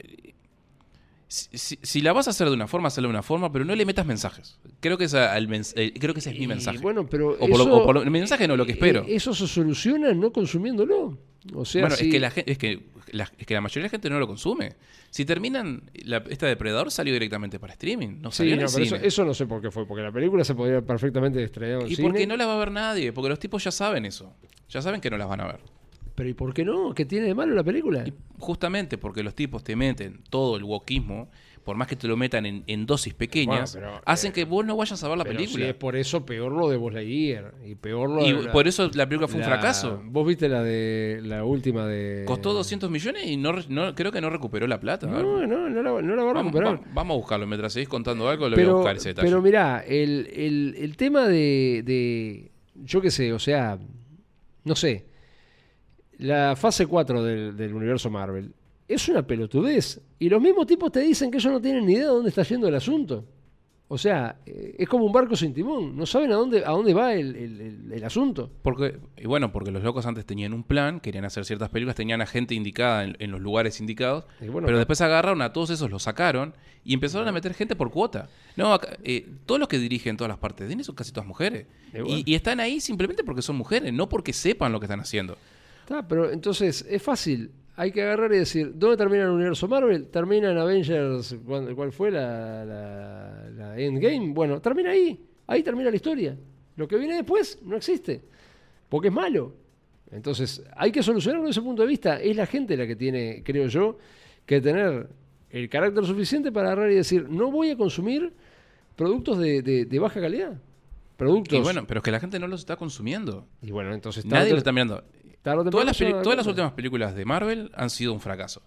Si, si- si la vas a hacer de una forma, hazla de una forma, pero no le metas mensajes. Creo que, esa, el mens- eh, creo que ese es mi Y mensaje. Bueno, pero. o por lo- eso- o por lo- el mensaje no, lo que espero. eh, Eso se soluciona no consumiéndolo. O sea, bueno, si- es, que la, gen- es, que la, es que la mayoría de la gente no lo consume. Si terminan, la- esta Depredador salió directamente para streaming, no Sí, salió en no, pero cine. eso no sé por qué fue, porque la película se podría perfectamente estrenar en Y cine. porque no la va a ver nadie, porque los tipos ya saben eso. Ya saben que no las van a ver. Pero ¿y por qué no? ¿Qué tiene de malo la película? Y justamente porque los tipos te meten todo el wokismo, por más que te lo metan en, en dosis pequeñas, Bueno, pero, hacen eh, que vos no vayas a ver la Pero película. si es por eso peor lo de Buzz Lightyear y peor lo y de la- por eso la película fue un fracaso. Vos viste la de la última de Costó 200 millones y no, re- no- creo que no recuperó la plata. No, no, no la, no la va a vamos, recuperar. va- vamos a buscarlo. Mientras seguís contando algo, le voy a buscar ese detalle. pero mirá, el, el, el tema de, de yo qué sé, o sea, no sé, la fase 4 del, del universo Marvel es una pelotudez. Y los mismos tipos te dicen que ellos no tienen ni idea de dónde está yendo el asunto. O sea, eh, es como un barco sin timón. No saben a dónde, a dónde va el, el- el- el asunto. Porque, y bueno, porque los locos antes tenían un plan, querían hacer ciertas películas, tenían a gente indicada en, en los lugares indicados, bueno, pero después agarraron a todos esos, los sacaron y empezaron a meter gente por cuota. No, acá, eh, todos los que dirigen todas las partes de son casi todas mujeres. Y bueno. Y, y están ahí simplemente porque son mujeres, no porque sepan lo que están haciendo. Está, pero entonces es fácil. Hay que agarrar y decir, ¿dónde termina el universo Marvel? ¿Termina en Avengers? ¿cuál, fue la, la, la Endgame? Bueno, termina ahí. Ahí termina la historia. Lo que viene después no existe. Porque es malo. Entonces, hay que solucionarlo desde ese punto de vista. Es la gente la que tiene, creo yo, que tener el carácter suficiente para agarrar y decir, no voy a consumir productos de, de- de baja calidad. Productos. Y bueno, pero es que la gente no los está consumiendo. Y bueno, entonces Nadie lo está mirando. Tarde Todas las, peli- todas las últimas películas de Marvel han sido un fracaso.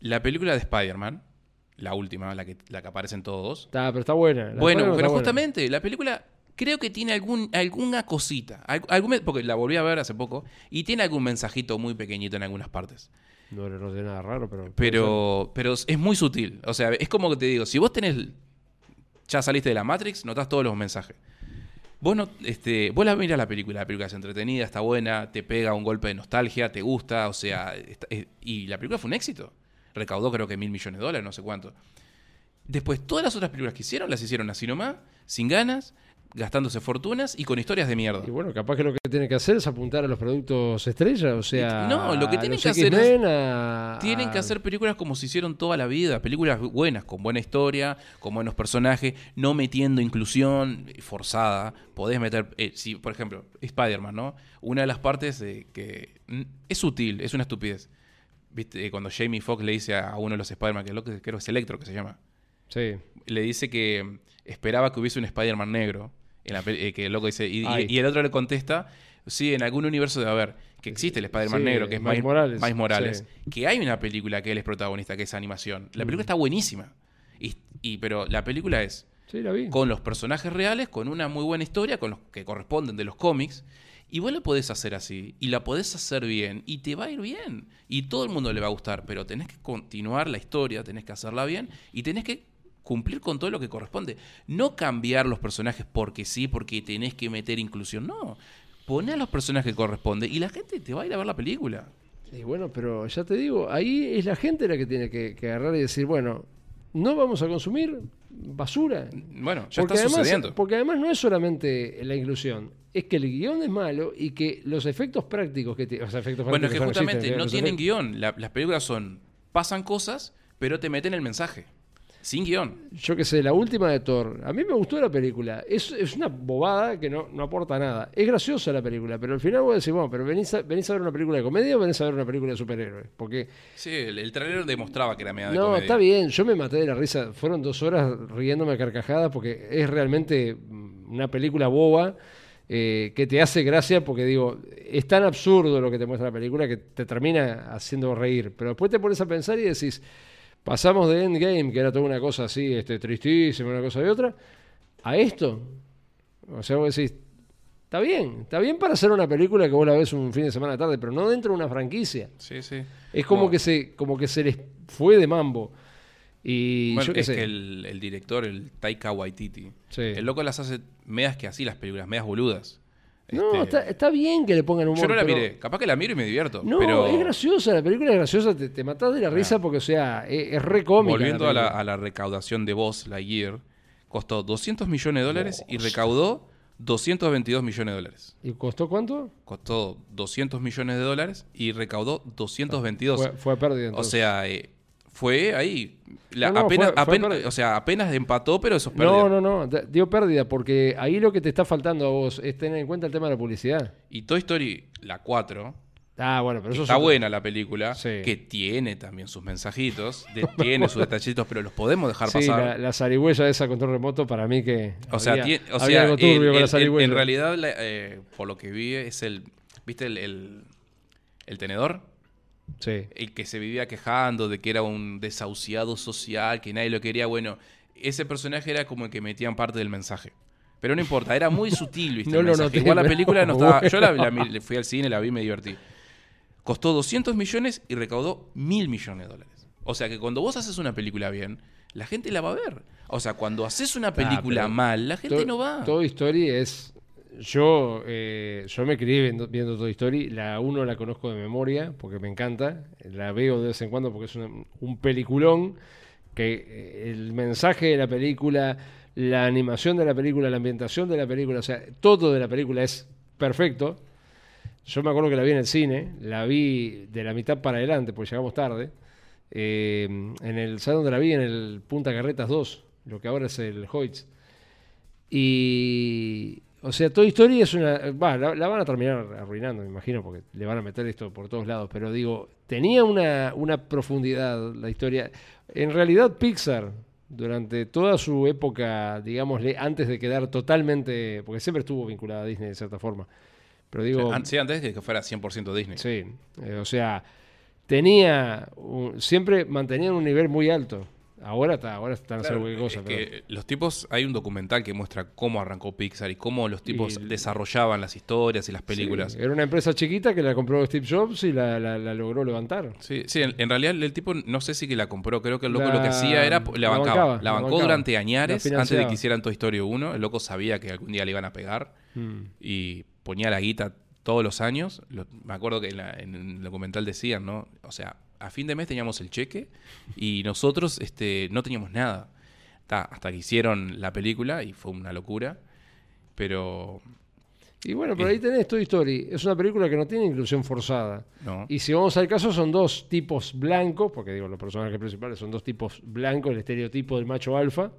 La película de Spider-Man, la última, la que, la que aparecen todos, Está, pero está buena. La Bueno, pero está buena. justamente la película creo que tiene algún, alguna cosita, al- algún, porque la volví a ver hace poco, y tiene algún mensajito muy pequeñito en algunas partes. No, no tiene nada raro, pero. Pero, pero es muy sutil. O sea, es como que te digo, si vos tenés, ya saliste de la Matrix, notás todos los mensajes. Vos, no, este, vos la miras la película, la película es entretenida, está buena, te pega un golpe de nostalgia, te gusta, o sea, está- eh, y la película fue un éxito. Recaudó creo que mil millones de dólares, no sé cuánto. Después, todas las otras películas que hicieron, las hicieron así nomás, sin ganas, gastándose fortunas y con historias de mierda. Y bueno, capaz que lo que tiene que hacer es apuntar a los productos estrella, o sea. No, lo que tienen que hacer X-Men, a- Tienen que hacer películas como se hicieron toda la vida, películas buenas, con buena historia, con buenos personajes, no metiendo inclusión forzada. Podés meter, eh, si por ejemplo, Spider-Man, ¿no? Una de las partes de que mm, es sutil, es una estupidez. ¿Viste? Eh, Cuando Jamie Foxx le dice a uno de los Spider-Man, que lo que creo que es Electro que se llama, Sí. le dice que esperaba que hubiese un Spider-Man negro. En la pe- eh, que el loco dice, y, y- Ay. y el otro le contesta, sí, en algún universo debe haber, que existe el Spider-Man Sí, negro, que es Miles Morales, Miles Morales, sí. que hay una película que él es protagonista, que es animación. La Mm. película está buenísima. Y, y- pero la película es Sí, la vi. con los personajes reales, con una muy buena historia, con los que corresponden de los cómics. Y vos la podés hacer así, y la podés hacer bien, y te va a ir bien. Y todo el mundo le va a gustar, pero tenés que continuar la historia, tenés que hacerla bien, y tenés que cumplir con todo lo que corresponde. No cambiar los personajes porque sí, porque tenés que meter inclusión. No. Poné a los personajes que corresponde, y la gente te va a ir a ver la película. Y bueno, pero ya te digo, ahí es la gente la que tiene que, que agarrar y decir, bueno, no vamos a consumir basura. Bueno, ya porque está además, sucediendo. Porque además no es solamente la inclusión, es que el guion es malo y que los efectos prácticos que tiene. O sea, Bueno, es que justamente existen, no tienen efectos- guion. La- las películas son, pasan cosas, pero te meten el mensaje. Sin guion. Yo qué sé, la última de Thor. A mí me gustó la película. Es, es una bobada que no, no aporta nada. Es graciosa la película, pero al final vos decís, bueno, pero venís a, venís a ver una película de comedia o venís a ver una película de superhéroes. Porque Sí, el, el trailer demostraba que era media de No, comedia. está bien, yo me maté de la risa. Fueron dos horas riéndome a carcajadas porque es realmente mm, una película boba eh, que te hace gracia porque digo, es tan absurdo lo que te muestra la película que te termina haciendo reír. Pero después te pones a pensar y decís, pasamos de Endgame, que era toda una cosa así, este, tristísima, una cosa de otra, a esto. O sea, vos decís, está bien, está bien para hacer una película que vos la ves un fin de semana tarde, pero no dentro de una franquicia. Sí, sí. Es como No. que se, como que se les fue de mambo. Y Bueno, yo es sé. que el, el director, el Taika Waititi, Sí. el loco las hace medias que así las películas, medias boludas. No, Este, está, está bien que le pongan humor. yo no la pero- miré. Capaz que la miro y me divierto. No, pero es graciosa, la película es graciosa, te, te matás de la risa porque, o sea, es, es re cómica. volviendo a la, a la recaudación de Voz Lightyear, costó 200 millones de dólares y recaudó 222 millones de dólares. ¿Y costó cuánto? Costó 200 millones de dólares y recaudó 222. Fue, fue pérdida O entonces. sea, eh, fue ahí. La- No, no, apenas, fue- fue apenas- pérdida. o sea, apenas empató, pero eso es pérdida. no, no, no, dio pérdida porque ahí lo que te está faltando a vos es tener en cuenta el tema de la publicidad. Y Toy Story, la 4, Ah, bueno, pero eso está es buena la película, Sí. que tiene también sus mensajitos, de- tiene sus detallitos, pero los podemos dejar Sí, pasar. la, la zarigüeya esa control remoto para mí que. O sea, había, tie- o había sea, algo el- turbio con el- la en realidad, la- eh, por lo que vi, es el. ¿Viste el, el, el tenedor? Sí. El que se vivía quejando de que era un desahuciado social, que nadie lo quería. Bueno, ese personaje era como el que metían parte del mensaje. Pero no importa, era muy sutil, ¿viste? No mensaje. noté, Igual la película no estaba. Yo la, fui al cine, la vi y me divertí. Costó 200 millones y recaudó mil millones de dólares. O sea que cuando vos haces una película bien, la gente la va a ver. O sea, cuando haces una película Ah, pero mal, la gente no va. Toy Story es. Yo, eh, yo me crié viendo, viendo Toy Story. La 1 la conozco de memoria porque me encanta. La veo de vez en cuando porque es una- un peliculón. Que eh, el mensaje de la película, la animación de la película, la ambientación de la película, o sea, todo de la película es perfecto. Yo me acuerdo que la vi en el cine, la vi de la mitad para adelante, porque llegamos tarde. Eh, en el ¿sabes dónde la vi? En el Punta Carretas 2, lo que ahora es el Hoyts. Y. O sea, Toy Story es una. Va, la, la van a terminar arruinando, me imagino, porque le van a meter esto por todos lados. Pero digo, tenía una, una profundidad la historia. En realidad, Pixar, durante toda su época, digámosle, antes de quedar totalmente. Porque siempre estuvo vinculada a Disney de cierta forma. Pero digo. Sí, antes de que fuera 100% Disney. Sí, eh, o sea, tenía un- siempre mantenían un nivel muy alto Ahora está, ahora están haciendo Claro, cualquier cosa. es pero- que los tipos, hay un documental que muestra cómo arrancó Pixar y cómo los tipos Y- desarrollaban las historias y las películas. Sí, era una empresa chiquita que la compró Steve Jobs y la, la- la logró levantar. Sí, sí, en, en realidad el tipo no sé si que la compró, creo que el loco La- lo que hacía era, la la bancaba, la bancó bancaba. durante añares, antes de que hicieran Toy Story 1, el loco sabía que algún día le iban a pegar Mm. y ponía la guita todos los años. Lo- me acuerdo que en el documental decían, ¿no? O sea, a fin de mes teníamos el cheque y nosotros este, no teníamos nada. Ta, hasta que hicieron la película y fue una locura. Pero Y bueno, pero Eh. ahí tenés Toy Story. Es una película que no tiene inclusión forzada. no. Y si vamos al caso, son dos tipos blancos, porque digo, los personajes principales son dos tipos blancos, el estereotipo del macho alfa.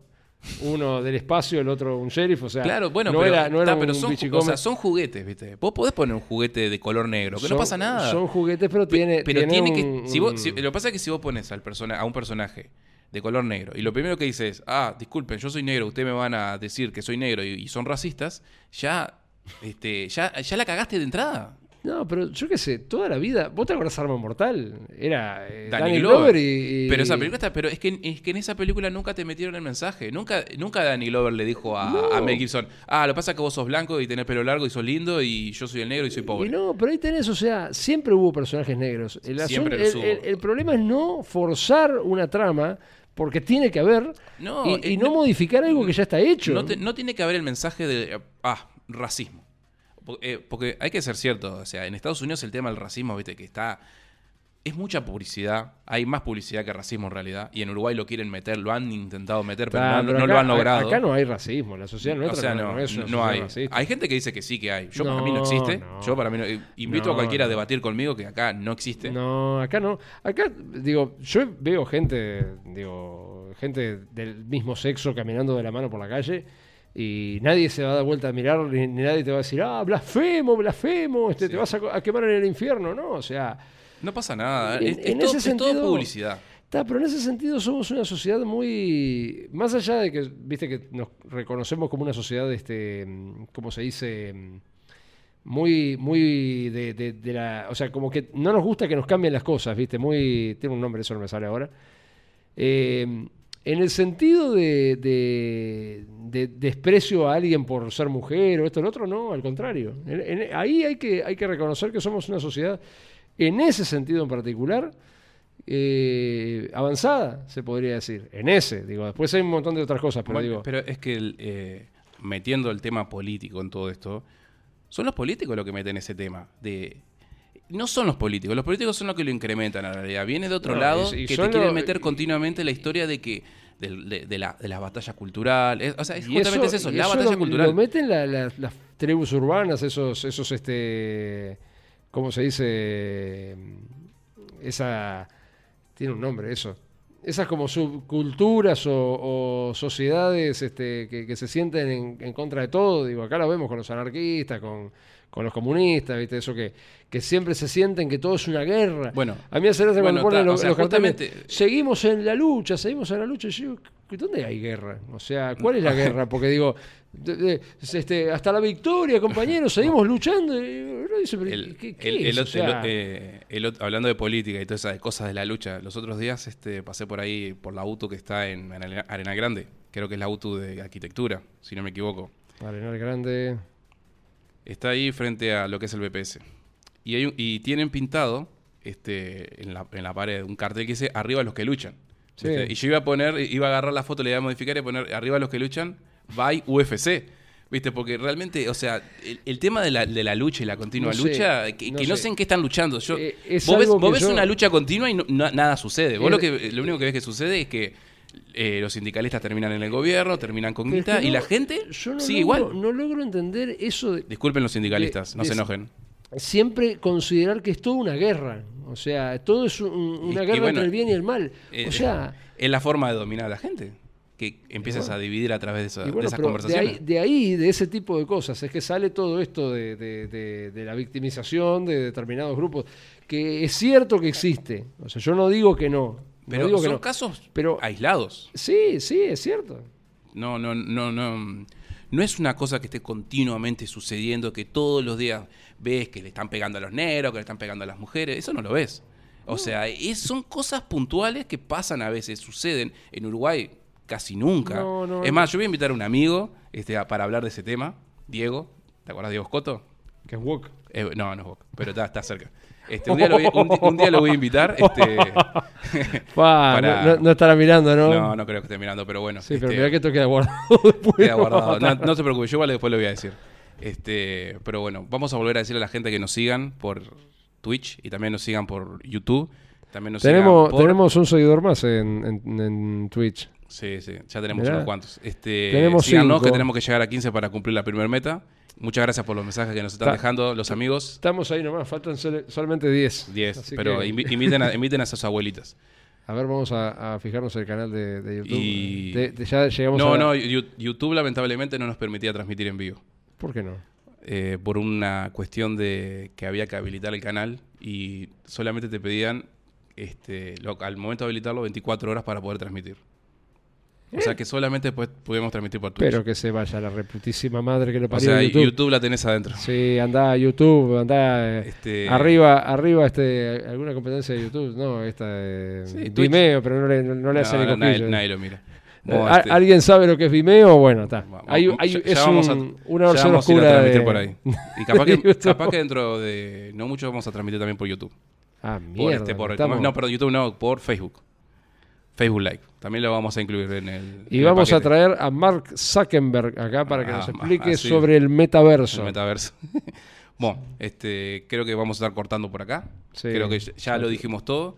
Uno del espacio, el otro un sheriff, o sea, Claro, bueno, no pero, era, no era ta, pero un son, o sea, son juguetes, ¿viste? Vos podés poner un juguete de color negro, que no pasa nada. Son juguetes, pero Pe- tiene, pero tiene, que. un- Si vos, si- lo que pasa es que si vos pones al persona, a un personaje de color negro y lo primero que dices es, ah, disculpen, yo soy negro, ustedes me van a decir que soy negro y, y son racistas, ya, este, ya, ya la cagaste de entrada. No, pero yo qué sé, toda la vida. ¿Vos te acordás Arma Mortal? Era eh, Danny Danny, Glover. Glover y, y- Pero esa película está, pero es que, es que en esa película nunca te metieron el mensaje. Nunca, nunca Danny Glover le dijo a, No. a Mel Gibson, ah, lo pasa que vos sos blanco y tenés pelo largo y sos lindo y yo soy el negro y soy pobre. Y no, pero ahí tenés, o sea, siempre hubo personajes negros. El, Siempre el- hubo. el- el problema es no forzar una trama, porque tiene que haber, No, y, eh, y no, no- modificar algo que ya está hecho. No, te- no tiene que haber el mensaje de, ah, racismo. Po- eh, Porque hay que ser cierto, o sea, en Estados Unidos el tema del racismo, viste, que está... Es mucha publicidad, hay más publicidad que racismo en realidad, y en Uruguay lo quieren meter, lo han intentado meter, pero no, pero no lo han logrado. Acá no hay racismo, la sociedad o nuestra sea, no, no, es una no hay. racista. Hay gente que dice que sí que hay. Yo para mí no existe. Yo para mí no. eh, Invito a cualquiera a debatir conmigo que acá no existe. No, acá no. Acá, digo, yo veo gente, digo, gente del mismo sexo caminando de la mano por la calle y nadie se va a dar vuelta a mirar ni, ni nadie te va a decir, ah, blasfemo, blasfemo, este, Sí. te vas a, quemar en el infierno, ¿no? O sea, No pasa nada. En- es, en todo, ese es todo publicidad. Está, pero en ese sentido somos una sociedad muy. Más allá de que, viste, que nos reconocemos como una sociedad, este, ¿cómo se dice? Muy, muy de, de- de la. O sea, como que no nos gusta que nos cambien las cosas, viste, muy. Tiene un nombre, eso no me sale ahora. Eh, en el sentido de, de- de desprecio a alguien por ser mujer o esto o lo otro, no, al contrario. En- en- ahí hay que, hay que reconocer que somos una sociedad, en ese sentido en particular, eh, avanzada, se podría decir. En ese, digo, después hay un montón de otras cosas, pero Bueno, digo. pero es que el, eh, metiendo el tema político en todo esto, son los políticos los que meten ese tema. De, no son los políticos, los políticos son los que lo incrementan en realidad. Viene de otro No, lado y- y que te quieren lo- meter continuamente la historia de que de, de la, de las batallas culturales. O sea, es justamente es eso, la eso batalla lo, cultural. Lo meten la- la- las tribus urbanas, esos, esos, este, ¿cómo se dice? Esa, tiene un nombre eso. Esas como subculturas o, o sociedades este, que, que se sienten en, en contra de todo. Digo, acá lo vemos con los anarquistas, con, con los comunistas, ¿viste? Eso que, que siempre se sienten que todo es una guerra. Bueno, a mí hace gracia cuando bueno, ponen los, o sea, los carteles, justamente- seguimos en la lucha, seguimos en la lucha. Y yo ¿dónde hay guerra? O sea, ¿cuál es la guerra? Porque digo, de- de- este, hasta la victoria, compañeros, seguimos luchando. Hablando de política y todas esas cosas de la lucha, los otros días este, pasé por ahí por la UTU que está en Arena Arena Grande. Creo que es la UTU de arquitectura, si no me equivoco. Arenal Grande. Está ahí frente a lo que es el BPS. Y, hay un- y tienen pintado este, en, la, en la pared un cartel que dice arriba los que luchan. Y yo iba a poner, iba a agarrar la foto, le iba a modificar y poner arriba los que luchan, by UFC. ¿Viste? Porque realmente, o sea, el, el tema de la, de la lucha y la continua No sé, lucha, que, no que no sé. en qué están luchando. Yo, Eh, vos ves, algo vos que ves yo- una lucha continua y no- na- nada sucede. Vos Es- lo, que, lo único que ves que sucede es que eh, los sindicalistas terminan en el gobierno, terminan con es guita y la gente yo no sigue logro- igual. No logro entender eso de Disculpen los sindicalistas, de- no se enojen. siempre considerar que es toda una guerra. O sea, todo es un- una Y- y guerra bueno, entre el bien y el mal. Eh, o sea, es la forma de dominar a la gente. Que empiezas a dividir a través de, esa- esas de conversaciones. ahí, de ahí, de ese tipo de cosas, es que sale todo esto de, de- de- de la victimización de determinados grupos, que es cierto que existe. O sea, yo no digo que no. No pero que son no. casos Pero- aislados. Sí, sí, es cierto. No, no, no, no. No es una cosa que esté continuamente sucediendo, que todos los días ves que le están pegando a los negros, que le están pegando a las mujeres. Eso no lo ves. O sea, es- son cosas puntuales que pasan a veces, suceden. En Uruguay casi nunca. No, no, es más, yo voy a invitar a un amigo este, a- para hablar de ese tema, Diego. ¿Te acuerdas de Diego Scotto? Que es Wok. Eh, no, no es Boca, pero está, está cerca. Este, un, día lo voy, un di- un día lo voy a invitar. Este, Pa, Para- no, estará mirando, ¿no? no, no creo que esté mirando, pero bueno. Sí, pero este, mirá que esto queda guardado después. queda guardado. No, no se preocupe, yo igual después lo voy a decir. Este, pero bueno, vamos a volver a decirle a la gente que nos sigan por Twitch y también nos sigan por YouTube. También nos Tenemos, sigan por... tenemos un seguidor más en, en- en Twitch. Sí, sí, ya tenemos Mirá. unos cuantos. Este, Tenemos síganos cinco. que tenemos que llegar a 15 para cumplir la primera meta. Muchas gracias por los mensajes que nos están Ta- dejando los amigos. Estamos ahí nomás, faltan solamente 10. 10, Así pero que- invi- inviten, a, inviten a sus abuelitas. A ver, vamos a, a fijarnos el canal de, de YouTube. Y- De- de- ya llegamos No, a... no, YouTube lamentablemente no nos permitía transmitir en vivo. ¿Por qué no? eh, por una cuestión de que había que habilitar el canal y solamente te pedían este, lo- al momento de habilitarlo 24 horas para poder transmitir. O sea que solamente después pudimos transmitir por Twitch. Pero que se vaya la reputísima madre que lo o parió sea, YouTube. YouTube. la tenés adentro. Sí, anda a YouTube, anda Este, arriba, arriba este, alguna competencia de YouTube, no, esta Sí, Twitch. Vimeo, pero no le, no, no le hace no, ni nadie, nadie lo mira. Eh, Bueno, ¿a- este, ¿Alguien sabe lo que es Vimeo? Bueno, está. Hay, hay- ya- es ya vamos a- un- una versión vamos a ir a oscura transmitir de... por ahí. Y capaz que, capaz que dentro de no mucho vamos a transmitir también por YouTube. Ah, Por mierda. este, por- estamos- No, perdón, YouTube no, por Facebook. Facebook Live. También lo vamos a incluir en el. en Y el vamos a paquete. traer a Mark Zuckerberg acá para que Ah, nos explique sí. sobre el metaverso. El metaverso. bueno, este, creo que vamos a estar cortando por acá. Sí. Creo que ya- lo dijimos todo.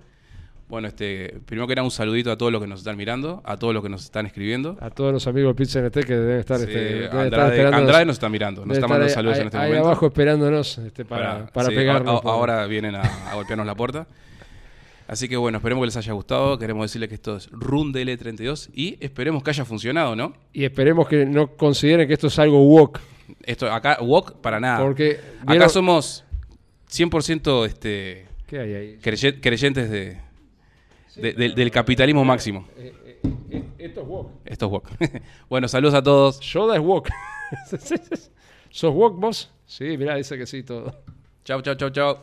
Bueno, este, primero que nada un saludito a todos los que nos están mirando, a todos los que nos están escribiendo. A todos los amigos de Pizza NT que deben estar, Sí, este, deben estar Andrade, esperándonos- Andrade nos está mirando, nos está estar mandando ahí- saludos ahí, en este ahí momento. abajo esperándonos este, para, para, sí, pegarnos. a- a- por- ahora vienen a, a golpearnos la puerta. Así que bueno, esperemos que les haya gustado. Queremos decirles que esto es Run DL32 y esperemos que haya funcionado, ¿no? Y esperemos que no consideren que esto es algo woke. Esto acá, walk para nada. Porque acá vieron- somos 100% este, ¿Qué hay ahí? creye- creyentes de, de- del- del capitalismo máximo. Eh, eh, eh, esto es woke. Esto es walk. bueno, saludos a todos. Yoda es woke. ¿Sos woke vos? Sí, mirá, dice que sí todo. Chau, chau, chau, chau.